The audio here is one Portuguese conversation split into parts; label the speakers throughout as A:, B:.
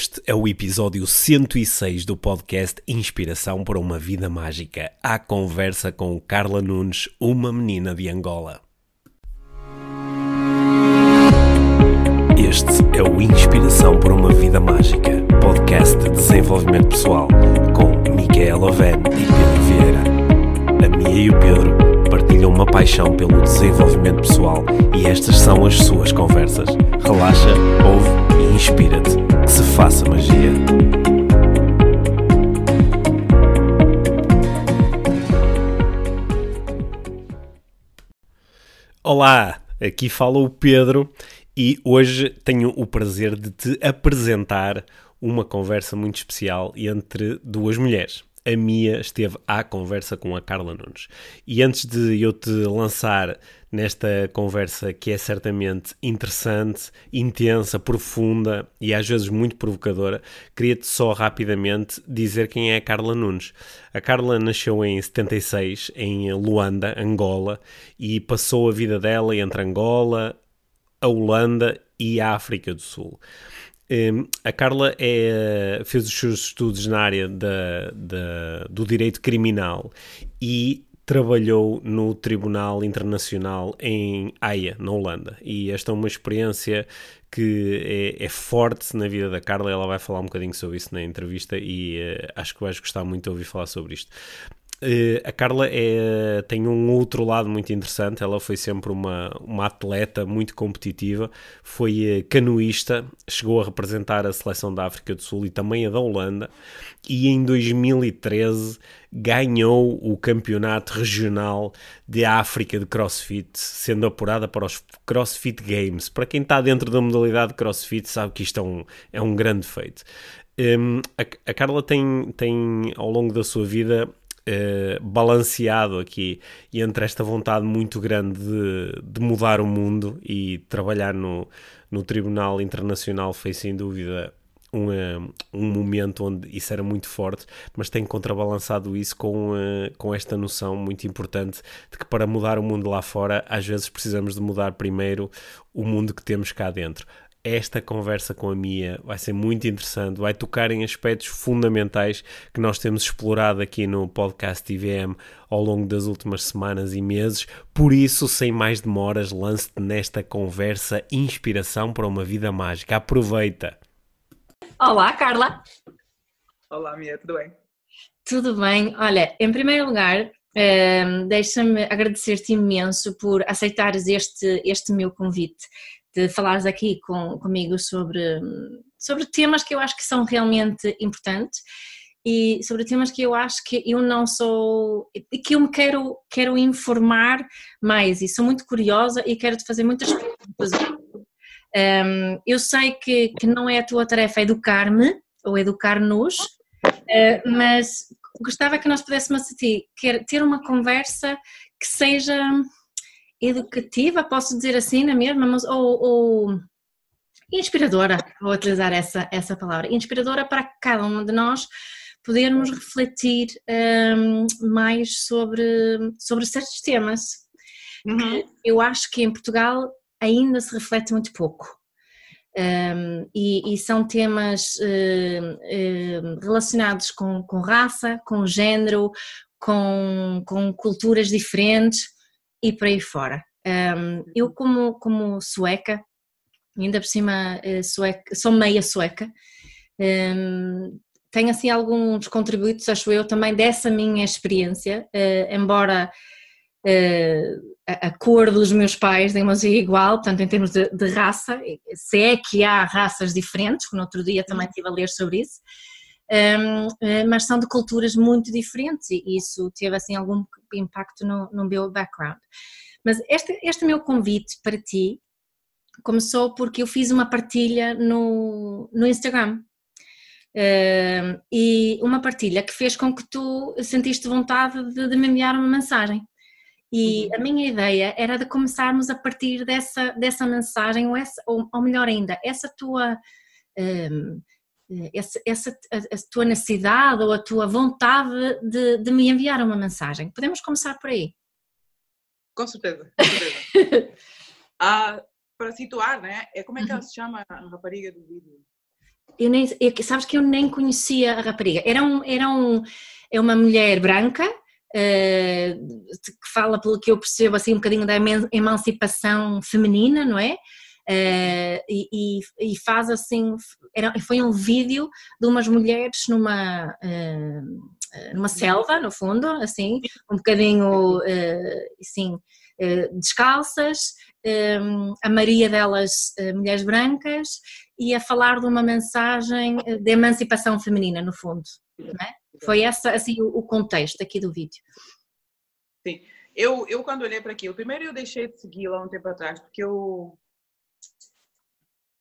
A: Este é o episódio 106 do podcast Inspiração para uma Vida Mágica. A conversa com Carla Nunes, uma menina de Angola. Este é o Inspiração para uma Vida Mágica, podcast de desenvolvimento pessoal, com Micaela Oven e Pedro Vieira. A Mia e o Pedro partilham uma paixão pelo desenvolvimento pessoal e estas são as suas conversas. Relaxa, ouve e inspira-te. Que se faça magia. Olá, aqui fala o Pedro e hoje tenho o prazer de te apresentar uma conversa muito especial entre duas mulheres a Mia esteve à conversa com a Carla Nunes. E antes de eu te lançar nesta conversa que é certamente interessante, intensa, profunda e às vezes muito provocadora, queria-te só rapidamente dizer quem é a Carla Nunes. A Carla nasceu em 76 em Luanda, Angola, e passou a vida dela entre Angola, a Holanda e a África do Sul. Um, a Carla é, fez os seus estudos na área da, da, do direito criminal e trabalhou no Tribunal Internacional em Haia, na Holanda. E esta é uma experiência que é, é, forte na vida da Carla. Ela vai falar um bocadinho sobre isso na entrevista e uh, acho que vais gostar muito de ouvir falar sobre isto. Uh, a Carla é, tem um outro lado muito interessante. Ela foi sempre uma, uma atleta muito competitiva, foi uh, canoísta, chegou a representar a seleção da África do Sul e também a da Holanda. E em 2013 ganhou o campeonato regional de África de CrossFit, sendo apurada para os CrossFit Games. Para quem está dentro da modalidade de CrossFit, sabe que isto é um, é um grande feito. Um, a, a, Carla tem, tem, ao longo da sua vida, eh, balanceado aqui entre esta vontade muito grande de, de mudar o mundo e trabalhar no, no Tribunal Internacional foi sem dúvida um, eh, um momento onde isso era muito forte, mas tem contrabalançado isso com, uh, com esta noção muito importante de que para mudar o mundo lá fora, às vezes precisamos de mudar primeiro o mundo que temos cá dentro esta conversa com a Mia vai ser muito interessante, vai tocar em aspectos fundamentais que nós temos explorado aqui no podcast IVM ao longo das últimas semanas e meses. Por isso, sem mais demoras, lance-te nesta conversa inspiração para uma vida mágica. Aproveita!
B: Olá, Carla!
C: Olá, Mia, tudo bem?
B: Tudo bem. Olha, em primeiro lugar, um, deixa-me agradecer-te imenso por aceitares este, este meu convite de falares aqui com, comigo sobre, sobre temas que eu acho que são realmente importantes e sobre temas que eu acho que eu não sou e que eu me quero, quero informar mais e sou muito curiosa e quero te fazer muitas perguntas. Um, eu sei que, que não é a tua tarefa educar-me ou educar-nos, uh, mas gostava que nós pudéssemos ter uma conversa que seja educativa, posso dizer assim na mesma, mas, ou, ou inspiradora, vou utilizar essa, essa palavra, inspiradora para cada um de nós podermos refletir um, mais sobre, sobre certos temas. Uhum. Eu acho que em Portugal ainda se reflete muito pouco. Um, e, e, são temas uh, uh, relacionados com, com raça, com género, com, com culturas diferentes e por aí fora. Um, eu como, como sueca, ainda por cima eh, sueca, sou meia sueca, um, tenho assim alguns contributos, acho eu, também dessa minha experiência, uh, embora uh, a, a, cor dos meus pais não seja igual, tanto em termos de, de, raça, se é que há raças diferentes, que no outro dia também uhum. estive a ler sobre isso, um, mas são de culturas muito diferentes e isso teve assim algum impacto no, no meu background. Mas este, este meu convite para ti começou porque eu fiz uma partilha no, no Instagram. Uh, e uma partilha que fez com que tu sentiste vontade de, de me enviar uma mensagem. E uhum. a minha ideia era de começarmos a partir dessa, dessa mensagem, ou, essa, ou, ou melhor ainda, essa tua. Um, essa, essa a, a, tua necessidade ou a tua vontade de, de me enviar uma mensagem. Podemos começar por aí?
C: Com certeza, com certeza. ah, para situar, né? É como é que ela uhum. se chama a rapariga do vídeo?
B: Eu nem, eu, sabes que eu nem conhecia a rapariga. Era, um, era um, é uma mulher branca, que fala, pelo que eu percebo, assim, um bocadinho da emancipação feminina, não é? Uh, e, e, faz assim, era, foi um vídeo de umas mulheres numa, uh, numa selva, no fundo, assim, um bocadinho, assim, descalças, a maioria delas mulheres brancas, e a falar de uma mensagem de emancipação feminina, no fundo. É? Foi essa, assim, o contexto aqui do vídeo.
C: Sim. Eu, eu quando olhei para aquilo, primeiro eu deixei de seguir lá um tempo atrás, porque eu,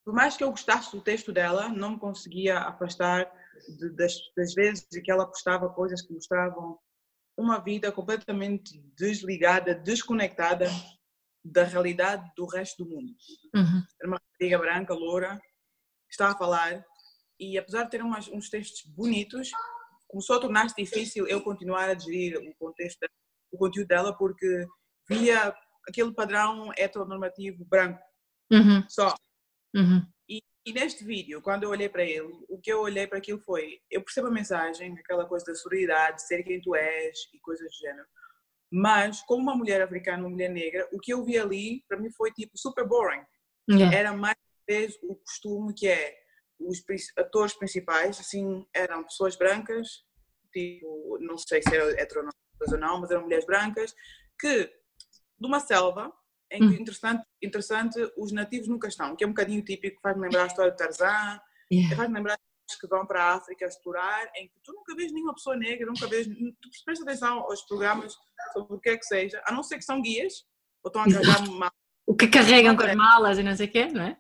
C: por mais que eu gostasse do texto dela, não me conseguia afastar de, das, das vezes em que ela postava coisas que mostravam uma vida completamente desligada, desconectada da realidade do resto do mundo. Uhum. Era uma rapariga branca, loura, estava a falar e apesar de ter umas, uns textos bonitos, começou a tornar-se difícil eu continuar a digerir o contexto, o conteúdo dela porque via aquele padrão heteronormativo branco uhum. só. Uhum. E, e, neste vídeo, quando eu olhei para ele, o que eu olhei para aquilo foi, eu percebo a mensagem, aquela coisa da sororidade, ser quem tu és e coisas do género, mas como uma mulher africana, uma mulher negra, o que eu vi ali, para mim foi tipo super boring. Yeah. Era mais vezes o costume que é os atores principais, assim, eram pessoas brancas, tipo, não sei se eram heteronormativas ou não, mas eram mulheres brancas, que de uma selva, em que, hum. interessante, interessante, os nativos nunca estão, que é um bocadinho típico, faz-me lembrar a história de Tarzan, yeah. faz-me lembrar que vão para a África explorar, em que tu nunca vês nenhuma pessoa negra, nunca vês, tu prestas atenção aos programas sobre o que é que seja, a não ser que são guias, ou estão a carregar malas.
B: O que carregam com as malas e não sei o quê, não é?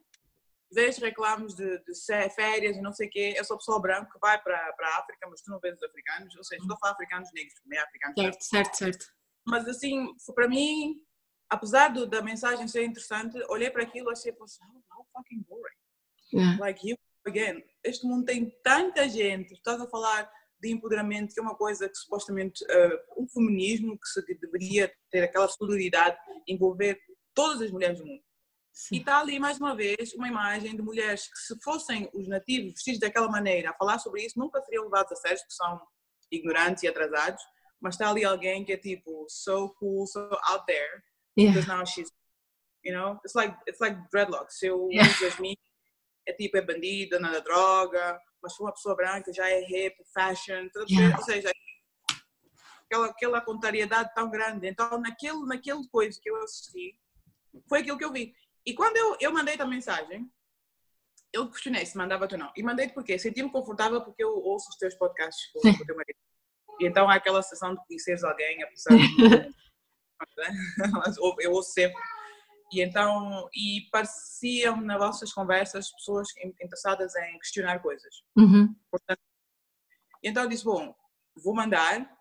C: Vês reclamos de, de, férias e não sei o quê, eu sou pessoa branca que vai para, para a África, mas tu não vês os africanos, ou seja, estou a falar africanos negros, também é africanos
B: Certo, certo, certo.
C: Mas assim, para mim, apesar do, da mensagem ser interessante, olhei para aquilo e achei, how, how fucking boring. Yeah. Like, you again, este mundo tem tanta gente, estás a falar de empoderamento, que é uma coisa que supostamente, uh, um feminismo que, se, que deveria ter aquela solidariedade, envolver todas as mulheres do mundo Sim. E está ali mais uma vez uma imagem de mulheres que, se fossem os nativos vestidos daquela maneira a falar sobre isso, nunca seriam levados a sério, porque são ignorantes e atrasados. Mas está ali alguém que é tipo so cool, so out there, yeah. because now she's, you know, it's like it's like dreadlocks. Eu yeah. Jasmine é tipo é bandida, nada droga, mas se uma pessoa branca já é hip, fashion, yeah. ou seja, aquela aquela contrariedade tão grande. Então naquele naquele coisa que eu assisti foi aquilo que eu vi. E quando eu, eu mandei a mensagem, eu questionei se mandava-te ou não. E mandei-te porque senti-me confortável porque eu ouço os teus podcasts com, o teu marido. E então há aquela sensação de conheceres alguém, apesar de... eu ouço sempre. E então, e pareciam nas vossas conversas pessoas interessadas em questionar coisas. Uhum. Portanto, então eu disse, bom, vou mandar.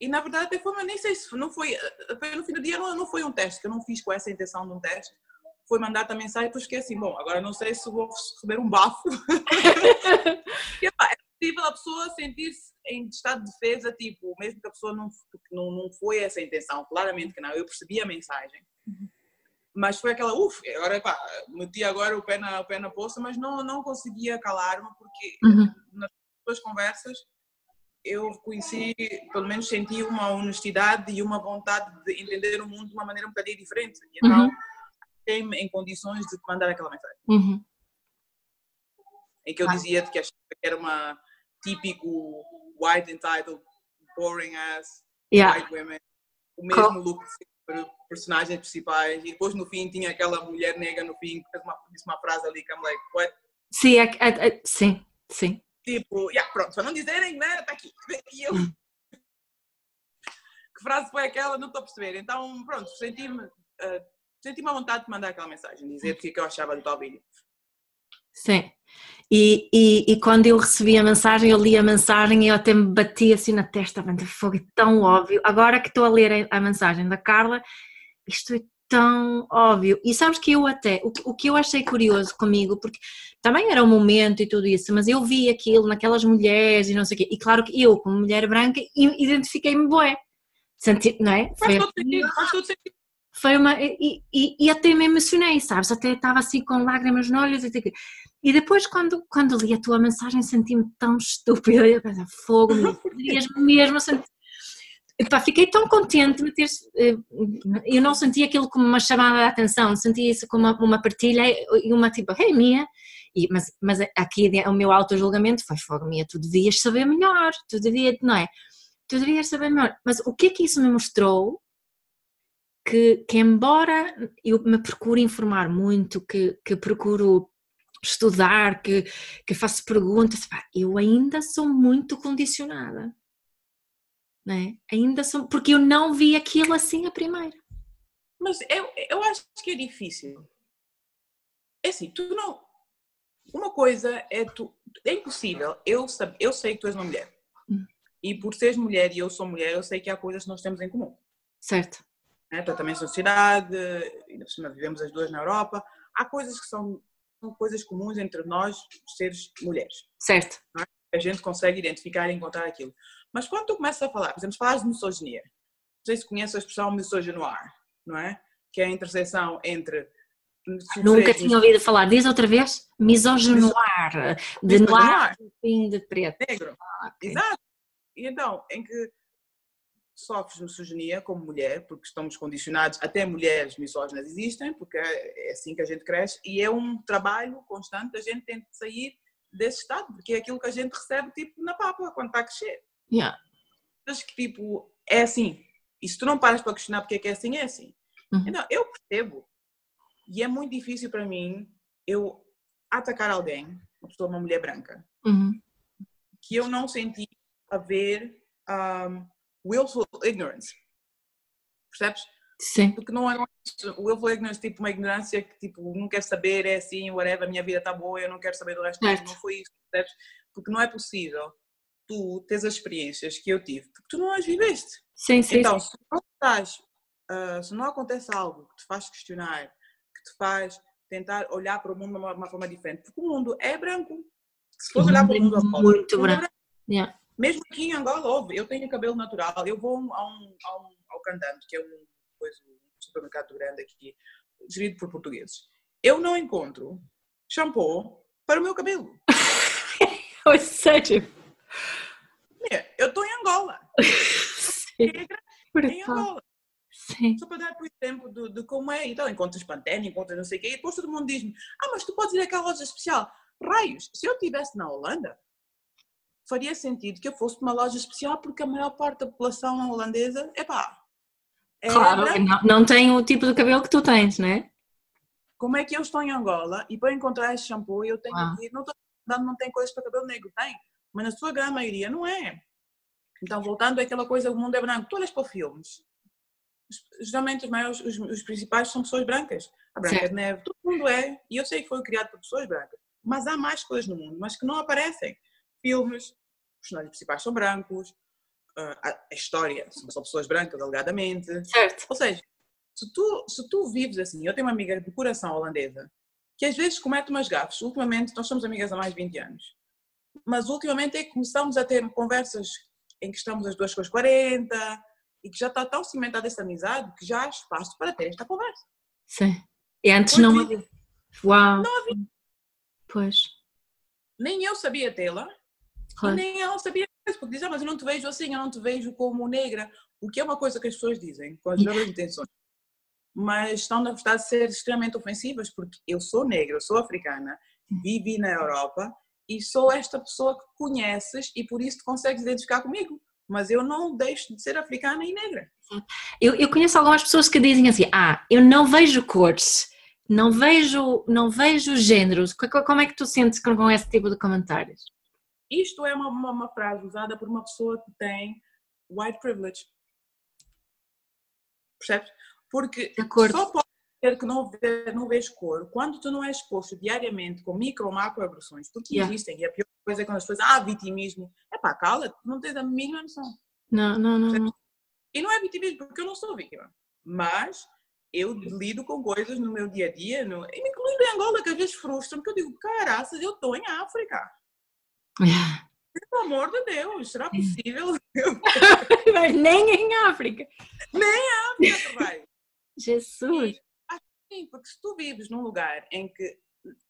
C: E na verdade até foi, nem sei se não foi, no fim do dia não, não foi um teste, que eu não fiz com essa intenção de um teste foi mandar a mensagem, depois fiquei assim, bom, agora não sei se vou receber um bafo. e, é possível a pessoa sentir-se em estado de defesa, tipo, mesmo que a pessoa não, não, não foi essa a intenção, claramente que não, eu percebi a mensagem. Mas foi aquela, uff, agora pá, meti agora o pé na, o pé na poça, mas não, não conseguia calar-me, porque uhum. nas duas conversas eu conheci, pelo menos senti uma honestidade e uma vontade de entender o mundo de uma maneira um bocadinho diferente. E então, uhum em condições de te mandar aquela mensagem. Uhum. Em que eu ah. dizia que era uma típico white entitled, boring ass, yeah. white women, o mesmo cool. look para personagens principais e depois no fim tinha aquela mulher negra no fim que uma, disse uma frase ali que I'm like, what?
B: Sim, é, é, é, sim, sim.
C: Tipo, yeah, pronto, para não dizerem, né, está aqui. E eu, hum. que frase foi aquela? Não estou a perceber. Então, pronto, senti-me uh, senti uma vontade de mandar aquela mensagem, dizer o que, é que eu achava do tal vídeo.
B: Sim. E, e, e, quando eu recebi a mensagem, eu li a mensagem e eu até me bati assim na testa, fogo, é tão óbvio. Agora que estou a ler a mensagem da Carla, isto é tão óbvio. E sabes que eu até, o, o que eu achei curioso comigo, porque também era um momento e tudo isso, mas eu vi aquilo naquelas mulheres e não sei o quê, e claro que eu, como mulher branca, identifiquei-me bué. Senti, não é?
C: Faz todo sentido, faz todo sentido
B: foi uma. E, e, e, até me emocionei, sabes? Até estava assim com lágrimas nos olhos. E, depois, quando, quando li a tua mensagem, senti-me tão estúpida. Eu pensei, fogo, mesmo, mesmo senti... Epá, fiquei tão contente de ter. Eh, eu não senti aquilo como uma chamada de atenção, senti isso como uma, uma partilha e uma tipo, hey, Mia. E, mas, mas aqui o meu auto-julgamento foi: fogo, Mia, tu devias saber melhor, tu devias, não é? Tu devias saber melhor. Mas o que é que isso me mostrou? Que, que embora eu me procure informar muito, que, que procuro estudar, que, que faço perguntas, eu ainda sou muito condicionada né? Ainda são, porque eu não vi aquilo assim a primeira.
C: Mas eu, eu acho que é difícil. É assim, tu não. Uma coisa é tu. É impossível. Eu, eu sei que tu és uma mulher. Hum. E por seres mulher e eu sou mulher, eu sei que há coisas que nós temos em comum.
B: Certo.
C: É, tu também sociedade, ainda por cima vivemos as duas na Europa. Há coisas que são, são coisas comuns entre nós, seres mulheres.
B: Certo.
C: É? A gente consegue identificar e encontrar aquilo. Mas quando tu começas a falar, por exemplo, falas de misoginia, não sei se conheces a expressão misogynoir, não é? Que é a interseção entre.
B: Nunca tinha ouvido falar, diz outra vez? Misogynoir, de noir, fim de preto.
C: Negro. Ah, okay. Exato. E então, em que sofres misoginia como mulher, porque estamos condicionados, até mulheres misóginas existem, porque é, é assim que a gente cresce, e é um trabalho constante, a gente tem que sair desse estado, porque é aquilo que a gente recebe tipo na papa quando está a crescer.
B: Yeah.
C: Acho que tipo, é assim. E se tu não paras para questionar porque é que é assim, é assim. Uhum. Então, eu percebo. E é muito difícil para mim eu atacar alguém, uma pessoa, uma mulher branca,
B: uhum.
C: que eu não senti haver um, willful ignorance. Percebes?
B: Sim.
C: Porque não é, é willful ignorance, tipo uma ignorância que tipo, não quer saber, é assim, whatever, a minha vida está boa, eu não quero saber do resto. Certo. Não foi isso, percebes? Porque não é possível tu tens as experiências que eu tive, porque tu não as viveste.
B: Sim, sim.
C: Então,
B: sim.
C: Se, não estás, uh, se não acontece algo que te faz questionar, que te faz tentar olhar para o mundo de uma, uma forma diferente, porque o mundo é branco. Se for olhar para o mundo
B: é muito branco. É branco. Yeah.
C: Mesmo aqui em Angola, eu tenho cabelo natural, eu vou a um, a um, ao Candante, que é um, coisa, um supermercado grande aqui, gerido por portugueses. Eu não encontro shampoo para o meu cabelo.
B: Sério?
C: Eu estou em Angola.
B: Sim.
C: em Angola. Sim. Só para dar por exemplo de, de, como é. Então, encontras Pantene, encontras não sei o quê, e depois todo mundo diz-me: Ah, mas tu podes ir àquela loja especial. Raios, se eu estivesse na Holanda, faria sentido que eu fosse para uma loja especial, porque a maior parte da população holandesa, epá.
B: É claro, não, não tem o tipo de cabelo que tu tens, não é?
C: Como é que eu estou em Angola e para encontrar esse shampoo eu tenho ah. que ir, não, tô, não tem coisas para cabelo negro, tem mas na sua grande maioria não é. Então, voltando àquela coisa, o mundo é branco. Tu olhas para filmes, geralmente os, maiores, os, os principais são pessoas brancas. A Branca de Neve, todo mundo é, e eu sei que foi criado por pessoas brancas, mas há mais coisas no mundo, mas que não aparecem. Filmes, personagens principais são brancos, ah, a história são pessoas brancas, alegadamente.
B: Certo.
C: Ou seja, se tu, se tu vives assim, eu tenho uma amiga de coração holandesa que às vezes comete umas gafes. Ultimamente, nós somos amigas há mais de 20 anos mas ultimamente é que começamos a ter conversas em que estamos as duas com as 40 e que já está tão cimentada essa amizade que já há espaço para ter esta conversa.
B: Sim. E antes não havia. Uau!
C: Não havia.
B: Pois.
C: Nem eu sabia tê-la, claro. nem ela sabia porque dizia, ah, mas eu não te vejo assim, eu não te vejo como negra, o que é uma coisa que as pessoas dizem com as melhores intenções. Mas estão, na verdade, a ser extremamente ofensivas, porque eu sou negra, eu sou africana, vivi na Europa e sou esta pessoa que conheces e por isso te consegues identificar comigo. Mas eu não deixo de ser africana e negra.
B: Eu, eu conheço algumas pessoas que dizem assim: ah, eu não vejo cores, não vejo, não vejo géneros. Como é que tu sentes com esse tipo de comentários?
C: Isto é uma, uma, uma frase usada por uma pessoa que tem white privilege. Percebes? Porque só pode que não, vê, não vês cor, quando tu não és exposto diariamente com micro ou macro agressões, porque yeah. existem, e a pior coisa é quando as pessoas, ah, vitimismo, é pá, cala não tens a mínima noção.
B: Não, não, não.
C: E não é vitimismo, porque eu não sou vítima, mas eu lido com coisas no meu dia a dia, no, incluindo em Angola, que às vezes frustram, porque eu digo, caraças, eu estou em África. Pelo amor de Deus, será possível?
B: Mas nem em África.
C: Nem em África, vai.
B: Jesus!
C: sim, porque se tu vives num lugar em que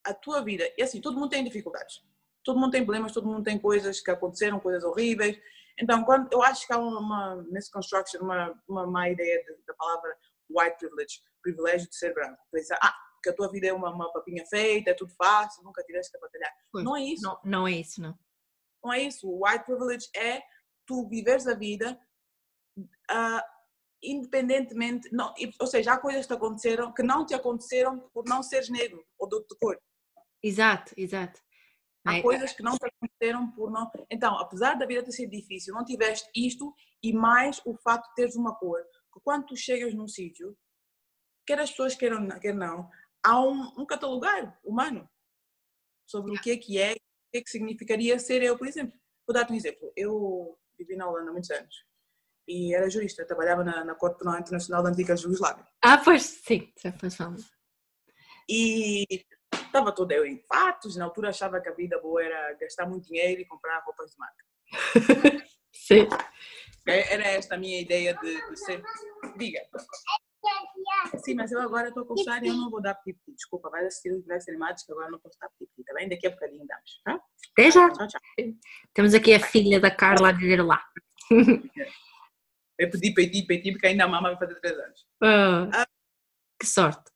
C: a tua vida, é assim, todo mundo tem dificuldades, todo mundo tem problemas, todo mundo tem coisas que aconteceram, coisas horríveis. Então, quando eu acho que há uma misconstruction, uma, uma má ideia de, da palavra white privilege, privilégio de ser branco. Pensar, ah, que a tua vida é uma, uma papinha feita, é tudo fácil, nunca tiveste que batalhar. Pois, não é isso.
B: Não, não é isso, não.
C: Não é isso. O white privilege é tu viveres a vida uh, independentemente, não, ou seja, há coisas que aconteceram que não te aconteceram por não seres negro ou de outra cor.
B: Exato, exato.
C: Há é. coisas que não te aconteceram por não. Então, apesar da vida ter sido difícil, não tiveste isto e mais o fato de teres uma cor. Que quando tu chegas num sítio, quer as pessoas queiram, quer não, há um, um catalogar humano sobre o que é que é, o que é que significaria ser eu, por exemplo. Vou dar-te um exemplo. Eu vivi na Holanda há muitos anos e era jurista, trabalhava na, na Corte Penal Internacional da Antiga Jugoslávia.
B: Ah, pois sim, já foi falando.
C: E estava toda eu em fatos, na altura achava que a vida boa era gastar muito dinheiro e comprar roupas de marca.
B: sim.
C: Era esta a minha ideia de, de ser. Diga. Sim, mas eu agora estou a coçar e eu não vou dar piti. Desculpa, vai assistir os desenhos animados que agora não posso dar piti, tá bem? Daqui a bocadinho damos, tá?
B: Até já. Tchau, tchau. Temos aqui a filha da Carla a dizer lá.
C: Eu pedi piti, piti, porque ainda a mama vai fazer 3 anos.
B: Ah, ah, que sorte.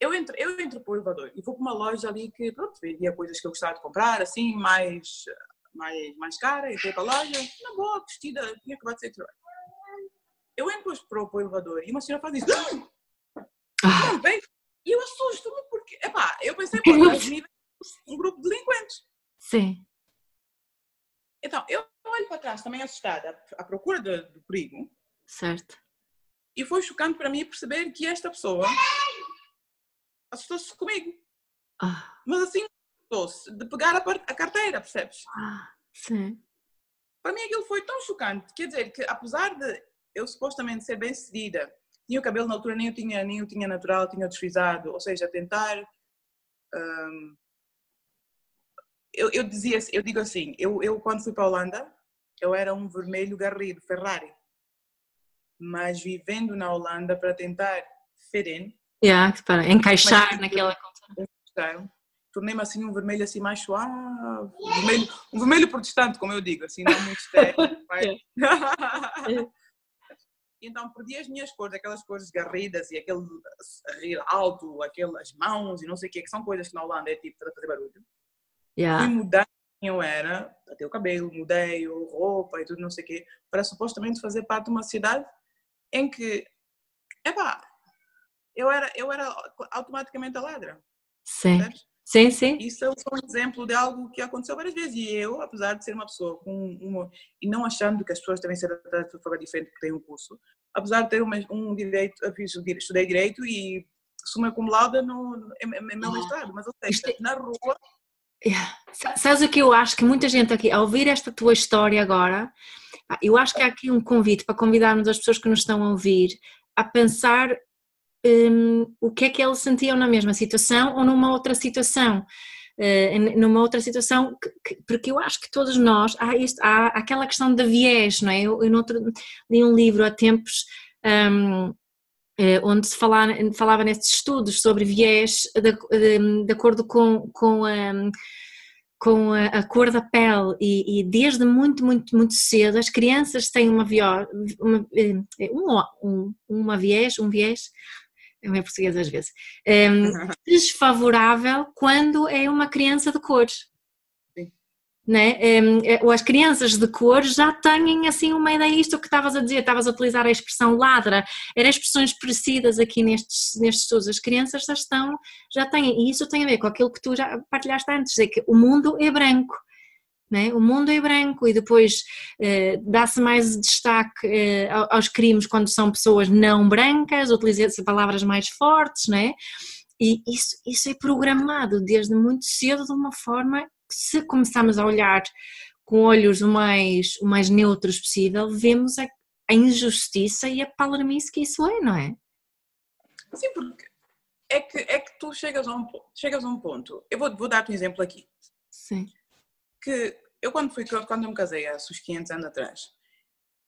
C: Eu entro, eu entro para o elevador e vou para uma loja ali que, pronto, vendia coisas que eu gostava de comprar, assim, mais, mais, mais cara. Entrei para a loja, na boa, vestida, tinha acabado de de trabalho eu entro para o elevador e uma senhora faz isso. Ah. Bem, e eu assusto-me porque, epá, eu pensei, pô, um grupo de delinquentes.
B: Sim.
C: Então, eu olho para trás também assustada, à procura do, do perigo.
B: Certo.
C: E foi chocante para mim perceber que esta pessoa assustou-se comigo.
B: Ah.
C: Mas assim, assustou-se de pegar a, a, carteira, percebes?
B: Ah, sim.
C: Para mim aquilo foi tão chocante. Quer dizer, que apesar de eu supostamente ser bem sucedida, tinha o cabelo na altura, nem eu tinha, nem eu tinha natural, tinha desfrisado, ou seja, tentar. Um, eu, eu dizia, eu digo assim, eu, eu quando fui para a Holanda, eu era um vermelho garrido, Ferrari. Mas vivendo na Holanda para tentar feren,
B: yeah, para encaixar naquela cultura.
C: Tornei-me assim um vermelho assim mais suave, um vermelho, um vermelho protestante, como eu digo, assim, não muito estéreo. então perdi as minhas cores, aquelas cores garridas e aquele rir alto, aquelas mãos e não sei o que, que são coisas que na Holanda é tipo para fazer barulho.
B: Yeah.
C: Fui mudar quem eu era, até o cabelo, mudei, roupa e tudo, não sei o quê, para supostamente fazer parte de uma cidade em que, epá, eu era, eu era automaticamente a ladra.
B: Sim. Sabes? Sim, sim.
C: Isso é um exemplo de algo que aconteceu várias vezes. E eu, apesar de ser uma pessoa com uma. e não achando que as pessoas devem ser tratadas de forma diferente porque têm um curso, apesar de ter um, um direito, estudei direito e sou acumulada no meu ah, mestrado, mas ou seja, é na rua.
B: Yeah. Sabes o que eu acho que muita gente aqui, ao ouvir esta tua história agora, eu acho que há aqui um convite para convidarmos as pessoas que nos estão a ouvir a pensar um, o que é que eles sentiam na mesma situação ou numa outra situação. Uh, numa outra situação, que, que, porque eu acho que todos nós, há, isto, há aquela questão da viés, não é? Eu, eu outro, li um livro há tempos um, eh, onde se falava, falava nesses estudos sobre viés de, de, de acordo com, com, um, com a, a, cor da pele e, e, desde muito, muito, muito cedo as crianças têm uma, uma, eh, um, uma viés, um viés é meu português às vezes, um, desfavorável quando é uma criança de cores. Né? Um, as crianças de cores já têm assim uma ideia, isto que estavas a dizer, estavas a utilizar a expressão ladra, eram expressões parecidas aqui nestes, nestes estudos, as crianças já estão, já têm, e isso tem a ver com aquilo que tu já partilhaste antes, é que o mundo é branco, né? O mundo é branco e depois eh, dá-se mais destaque eh, aos crimes quando são pessoas não brancas, utiliza-se palavras mais fortes, né? E isso, isso é programado desde muito cedo de uma forma que se começarmos a olhar com olhos o mais, o mais neutros possível, vemos a, a injustiça e a palermice que isso é, não é?
C: Sim, porque é que, é que tu chegas a um, chegas a um ponto. Eu vou, vou dar-te um exemplo aqui.
B: Sim.
C: Que eu quando fui, quando eu me casei há uns 500 anos atrás,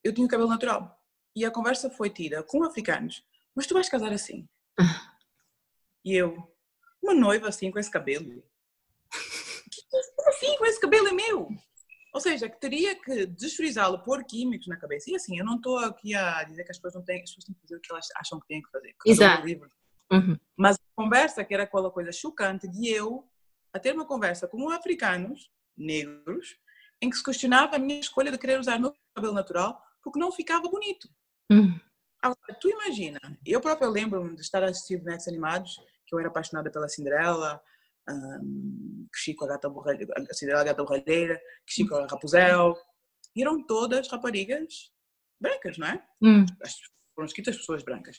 C: eu tinha o cabelo natural. E a conversa foi tida com africanos, mas tu vais casar assim? E eu, uma noiva assim com esse cabelo? Assim, com esse cabelo é meu? Ou seja, que teria que desfrisá-lo, pôr químicos na cabeça. E assim, eu não estou aqui a dizer que as pessoas não têm, as pessoas têm que fazer o que elas acham que têm que fazer.
B: Exato.
C: Uhum. Mas a conversa, que era aquela coisa chocante, de eu a ter uma conversa com africanos, negros, em que se questionava a minha escolha de querer usar meu cabelo natural porque não ficava bonito.
B: Uhum.
C: Agora, tu imagina, eu própria lembro-me de estar a assistir bonecos animados, que eu era apaixonada pela Cinderela, um, com a gata borralheira, a Cinderela a gata borralheira, cresci com a Rapunzel, e eram todas raparigas brancas, não é?
B: Hum.
C: Foram escritas pessoas brancas.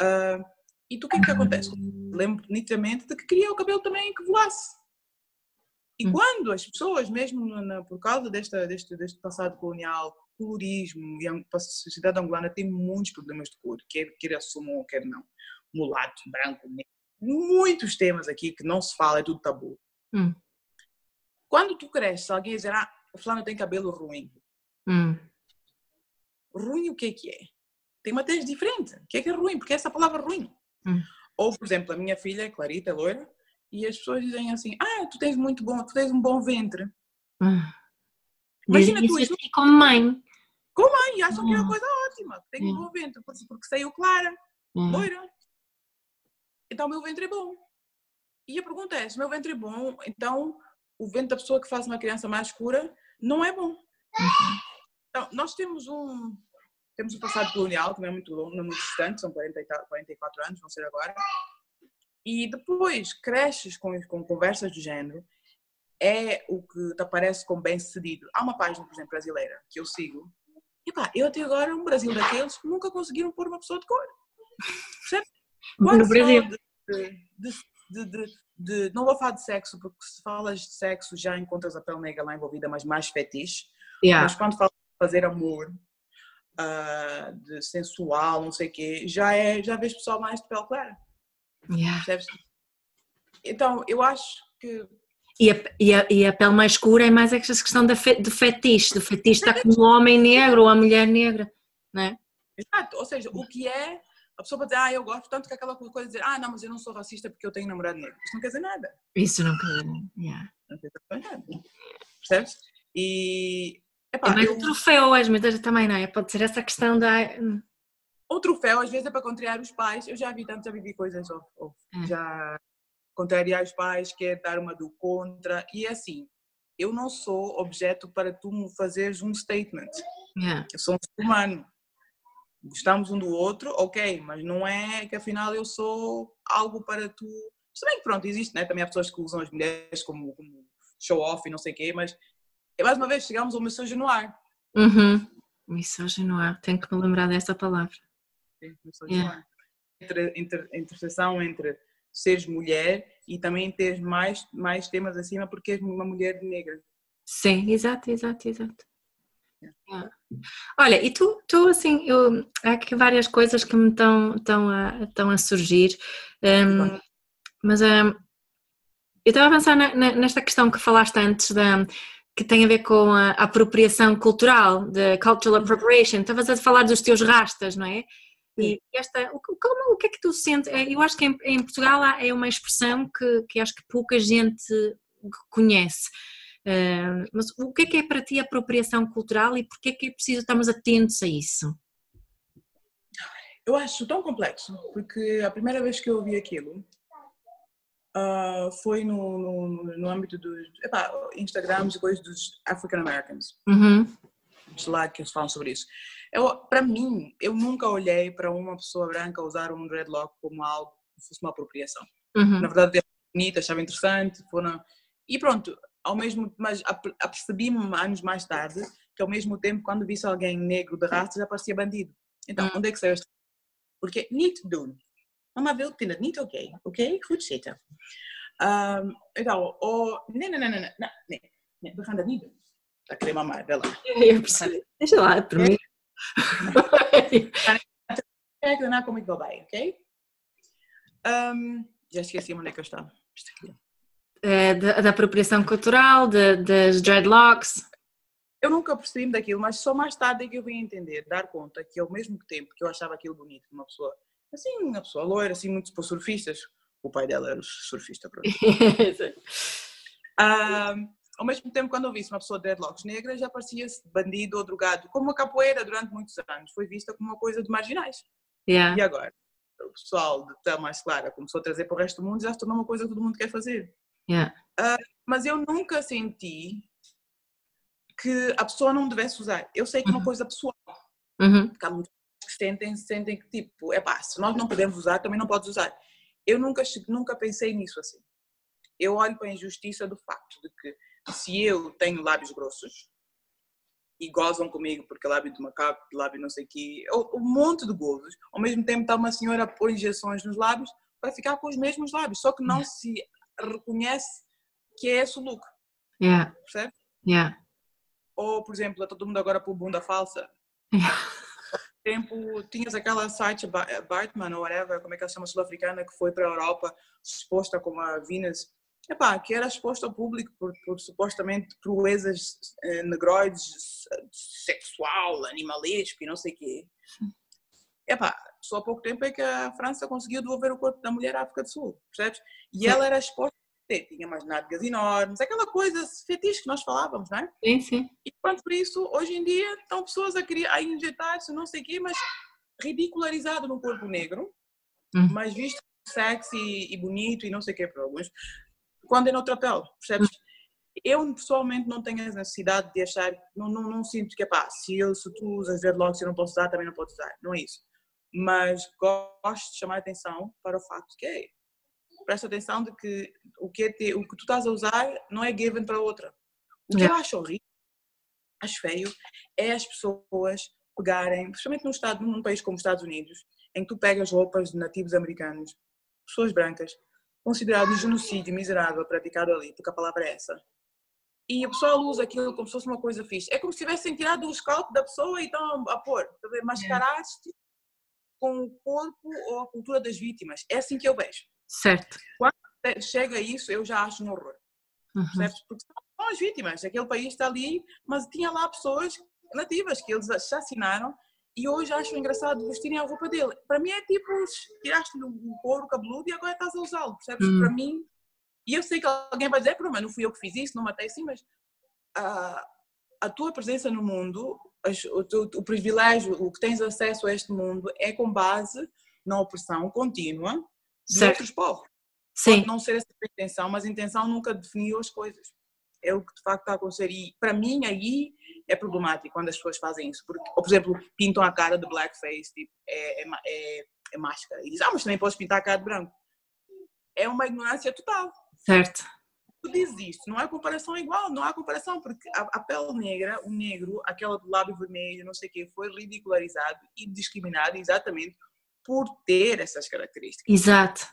C: Uh, e tu o que é que acontece? Lembro nitidamente de que queria o cabelo também que voasse. E hum. quando as pessoas, mesmo na, por causa desta, deste, deste passado colonial, colorismo, e a sociedade angolana tem muitos problemas de cor, quer, quer assumam ou quer não. Mulato, branco, negro, muitos temas aqui que não se fala, é tudo tabu.
B: Hum.
C: Quando tu cresces, alguém dizer, ah, o fulano tem cabelo ruim.
B: Hum.
C: Ruim o que é que é? Tem uma tez diferente. O que é que é ruim? Porque essa palavra é ruim.
B: Hum.
C: Ou, por exemplo, a minha filha, Clarita, é loira, e as pessoas dizem assim, ah, tu tens muito bom, tu tens um bom ventre.
B: Hum. Imagina tu isso. Como mãe.
C: Como mãe, acham que é uma hum. coisa ótima, tem um hum. bom ventre, porque saiu clara, hum. loira. Então o meu ventre é bom. E a pergunta é: se o meu ventre é bom, então o ventre da pessoa que faz uma criança mais escura não é bom. Então, nós temos um, temos um passado colonial que não é muito longo, não é muito distante, são 40, 44 anos, vão ser agora. E depois cresces com, com conversas de género, é o que te aparece como bem sucedido. Há uma página, por exemplo, brasileira, que eu sigo. E pá, eu até agora, um Brasil daqueles que nunca conseguiram pôr uma pessoa de cor. Percebe?
B: no Brasil.
C: De, de, de, de, não vou falar de sexo, porque se falas de sexo já encontras a pele negra lá envolvida, mas mais fetiche.
B: Yeah.
C: Mas quando falas de fazer amor, uh, de sensual, não sei o quê, já, é, já vês pessoal mais de pele clara.
B: Yeah.
C: Então, eu acho que
B: e a, e, a, e a pele mais escura é mais essa questão do fetiche, do fetiche está com o homem negro ou a mulher negra, não é?
C: Exato, ou seja, o que é a pessoa pode dizer, ah, eu gosto tanto que aquela coisa dizer, ah, não, mas eu não sou racista porque eu tenho namorado negro. Isso não quer dizer nada.
B: Isso não quer dizer nada. Yeah.
C: Não quer dizer nada. Percebes? E.
B: Epá, é mais eu... um troféu, às vezes também, não é? Pode ser essa questão da.
C: O troféu, às vezes, é para contrariar os pais. Eu já vi tanto, já vivi coisas, ou, ou é. já contrariar os pais, quer dar uma do contra. E é assim, eu não sou objeto para tu fazeres um statement.
B: Yeah.
C: Eu sou um ser humano gostamos um do outro, ok, mas não é que afinal eu sou algo para tu. Se bem que pronto, existe, né? Também há pessoas que usam as mulheres como, como show-off e não sei o quê, mas mais uma vez chegamos ao misoginuar.
B: Uhum. Misoginuar, tenho que me lembrar dessa palavra.
C: Misoginuar. Yeah. Entre, a interseção entre seres mulher e também ter mais, mais temas acima porque és uma mulher negra.
B: Sim, exato, exato, exato. É. Olha, e tu, tu assim, eu, há aqui várias coisas que me estão, estão, a, estão a surgir, um, mas um, eu estava a pensar na, nesta questão que falaste antes, da, que tem a ver com a, a apropriação cultural, de cultural appropriation, estavas a falar dos teus rastas, não é? E esta, como, o que é que tu sentes? É, eu acho que em, em Portugal é uma expressão que, que acho que pouca gente conhece. Uh, mas o que é que é para ti a apropriação cultural e porquê é que é preciso estarmos atentos a isso?
C: Eu acho tão complexo, porque a primeira vez que eu ouvi aquilo uh, foi no, no, no, âmbito dos epá, Instagrams e coisas dos African Americans.
B: Uhum.
C: Lá que eles falam sobre isso. Para mim, eu nunca olhei para uma pessoa branca usar um dreadlock como algo que fosse uma apropriação.
B: Uhum.
C: Na verdade, era bonita, achava interessante. Foram... E pronto, ao mesmo, mas apercebi-me anos mais tarde que ao mesmo tempo quando visse alguém negro de raça já parecia bandido. Então, hum. onde é que saiu esta? Porque vinden het niet oké. Okay. Oké, okay? goed zitten. Um, então, oh, nee, nee, nee, nee, nee, nee, nee, we gaan dat niet doen. Dat kan mama, wel.
B: Ja, precies. Deixa lá, para mim.
C: Kijk, daarna kom ik wel bij, oké? Okay? Um, já esqueci onde é que eu estava.
B: Eh, da, da apropriação cultural, de, das dreadlocks?
C: Eu nunca percebi daquilo, mas só mais tarde é que eu vim entender, dar conta que ao mesmo tempo que eu achava aquilo bonito, uma pessoa Assim, uma pessoa loira, assim, muitos por surfistas. O pai dela era surfista, pronto. um, ao mesmo tempo, quando eu visse uma pessoa de dreadlocks negra, já parecia bandido ou drogado. Como a capoeira, durante muitos anos, foi vista como uma coisa de marginais.
B: Yeah.
C: E agora? O pessoal de pele mais clara começou a trazer para o resto do mundo já se tornou uma coisa que todo mundo quer fazer.
B: Yeah.
C: Uh, mas eu nunca senti que a pessoa não devesse usar. Eu sei que é uma uhum. coisa pessoal.
B: Uhum.
C: Porque há muitos que sentem, sentem que, tipo, é pá, se nós não podemos usar, também não podes usar. Eu nunca, nunca pensei nisso assim. Eu olho para a injustiça do facto de que se eu tenho lábios grossos e gozam comigo porque lábio de macaco, lábio não sei o quê, um monte de gozos, ao mesmo tempo está uma senhora a pôr injeções nos lábios para ficar com os mesmos lábios, só que não se reconhece que é esse o look.
B: Yeah.
C: Percebe?
B: Yeah.
C: Ou, por exemplo, é todo mundo agora por bunda falsa.
B: Yeah.
C: tempo tinhas aquela site Bartman ou whatever, como é que ela chama, sul-africana, que foi para a Europa exposta como a Venus epá, que era exposto ao público por, por supostamente proezas eh, negroides, sexual, animalesco e não sei o quê. Epá, só há pouco tempo é que a França conseguiu devolver o corpo da mulher à África do Sul, percebes? E ela era exposta, tinha umas nádegas enormes, aquela coisa fetiche que nós falávamos, não é?
B: Sim, sim.
C: E quanto por isso, hoje em dia estão pessoas a, criar, a injetar-se, não sei o quê, mas ridicularizado no corpo negro,
B: uhum.
C: mas visto sexy e bonito e não sei o quê para alguns, quando é noutra pele, percebes? Eu pessoalmente não tenho a necessidade de achar, não, não, não sinto que é pá, se, eu, se tu usas dreadlocks eu não posso usar, também não posso usar, não é isso. Mas gosto de chamar a atenção para o facto que é, presta atenção de que o que, é te, o que tu estás a usar não é given para outra. O que yeah. eu acho horrível, acho feio, é as pessoas pegarem, principalmente num, estado, num país como os Estados Unidos, em que tu pegas roupas de nativos americanos, pessoas brancas, considerado genocídio miserável praticado ali, porque a palavra é essa. E o pessoal usa aquilo como se fosse uma coisa fixe. É como se tivessem tirado o scalp da pessoa e estão a pôr, mascaraste com o corpo ou a cultura das vítimas. É assim que eu vejo.
B: Certo.
C: Quando chega a isso, eu já acho um horror.
B: Uhum.
C: Porque são as vítimas. Aquele país está ali, mas tinha lá pessoas nativas que eles assassinaram e hoje acho engraçado vestirem a roupa dele. Para mim é tipo, tiraste-lhe o couro cabeludo e agora estás a usá-lo, percebes? Hum. Para mim, e eu sei que alguém vai dizer, mas não fui eu que fiz isso, não matei assim, mas a, a tua presença no mundo, o, o privilégio, o que tens acesso a este mundo é com base na opressão contínua de certo. outros povos.
B: Sim.
C: Pode não ser essa a intenção, mas a intenção nunca definiu as coisas. É o que de facto está a acontecer. E para mim, aí é problemático quando as pessoas fazem isso. Porque, ou, por exemplo, pintam a cara de blackface, tipo, é, é, é, é máscara. E dizem, ah, mas também podes pintar a cara de branco. É uma ignorância total.
B: Certo.
C: Tu dizes isto, não há comparação igual, não há comparação, porque a, a pele negra, o negro, aquela do lábio vermelho, não sei o quê, foi ridicularizado e discriminado exatamente por ter essas características.
B: Exato.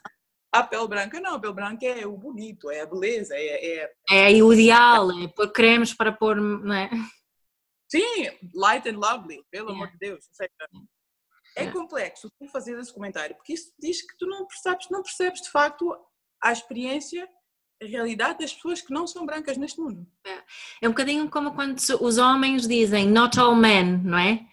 C: A pele branca não, a pele branca é o bonito, é a beleza, é...
B: É, é o ideal, é pôr cremes para pôr, não é?
C: Sim, light and lovely, pelo yeah. amor de Deus. É yeah. complexo tu fazer esse comentário, porque isso diz que tu não percebes, não percebes de facto a experiência, a realidade das pessoas que não são brancas neste mundo.
B: É, é um bocadinho como quando os homens dizem not all men, não é?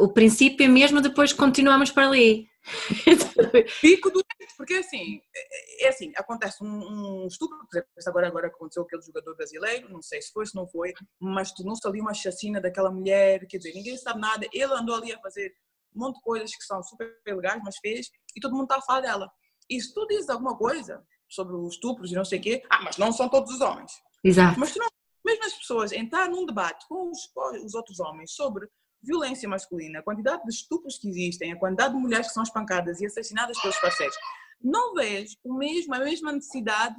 B: O princípio é mesmo depois continuamos para ali.
C: Fico doente, porque assim, é, é assim, acontece um, um estupro, por exemplo, agora, agora aconteceu aquele jogador brasileiro, não sei se foi, se não foi, mas tornou-se ali uma chacina daquela mulher, quer dizer, ninguém sabe nada, ele andou ali a fazer um monte de coisas que são super legais, mas fez, e todo mundo está a falar dela. E se tu dizes alguma coisa sobre os estupros e não sei o quê, ah, mas não são todos os homens.
B: Exato.
C: Mas tu não, mesmo as pessoas entrar num debate com os, com os outros homens sobre violência masculina, a quantidade de estupros que existem, a quantidade de mulheres que são espancadas e assassinadas pelos parceiros, não vejo o mesmo, a mesma necessidade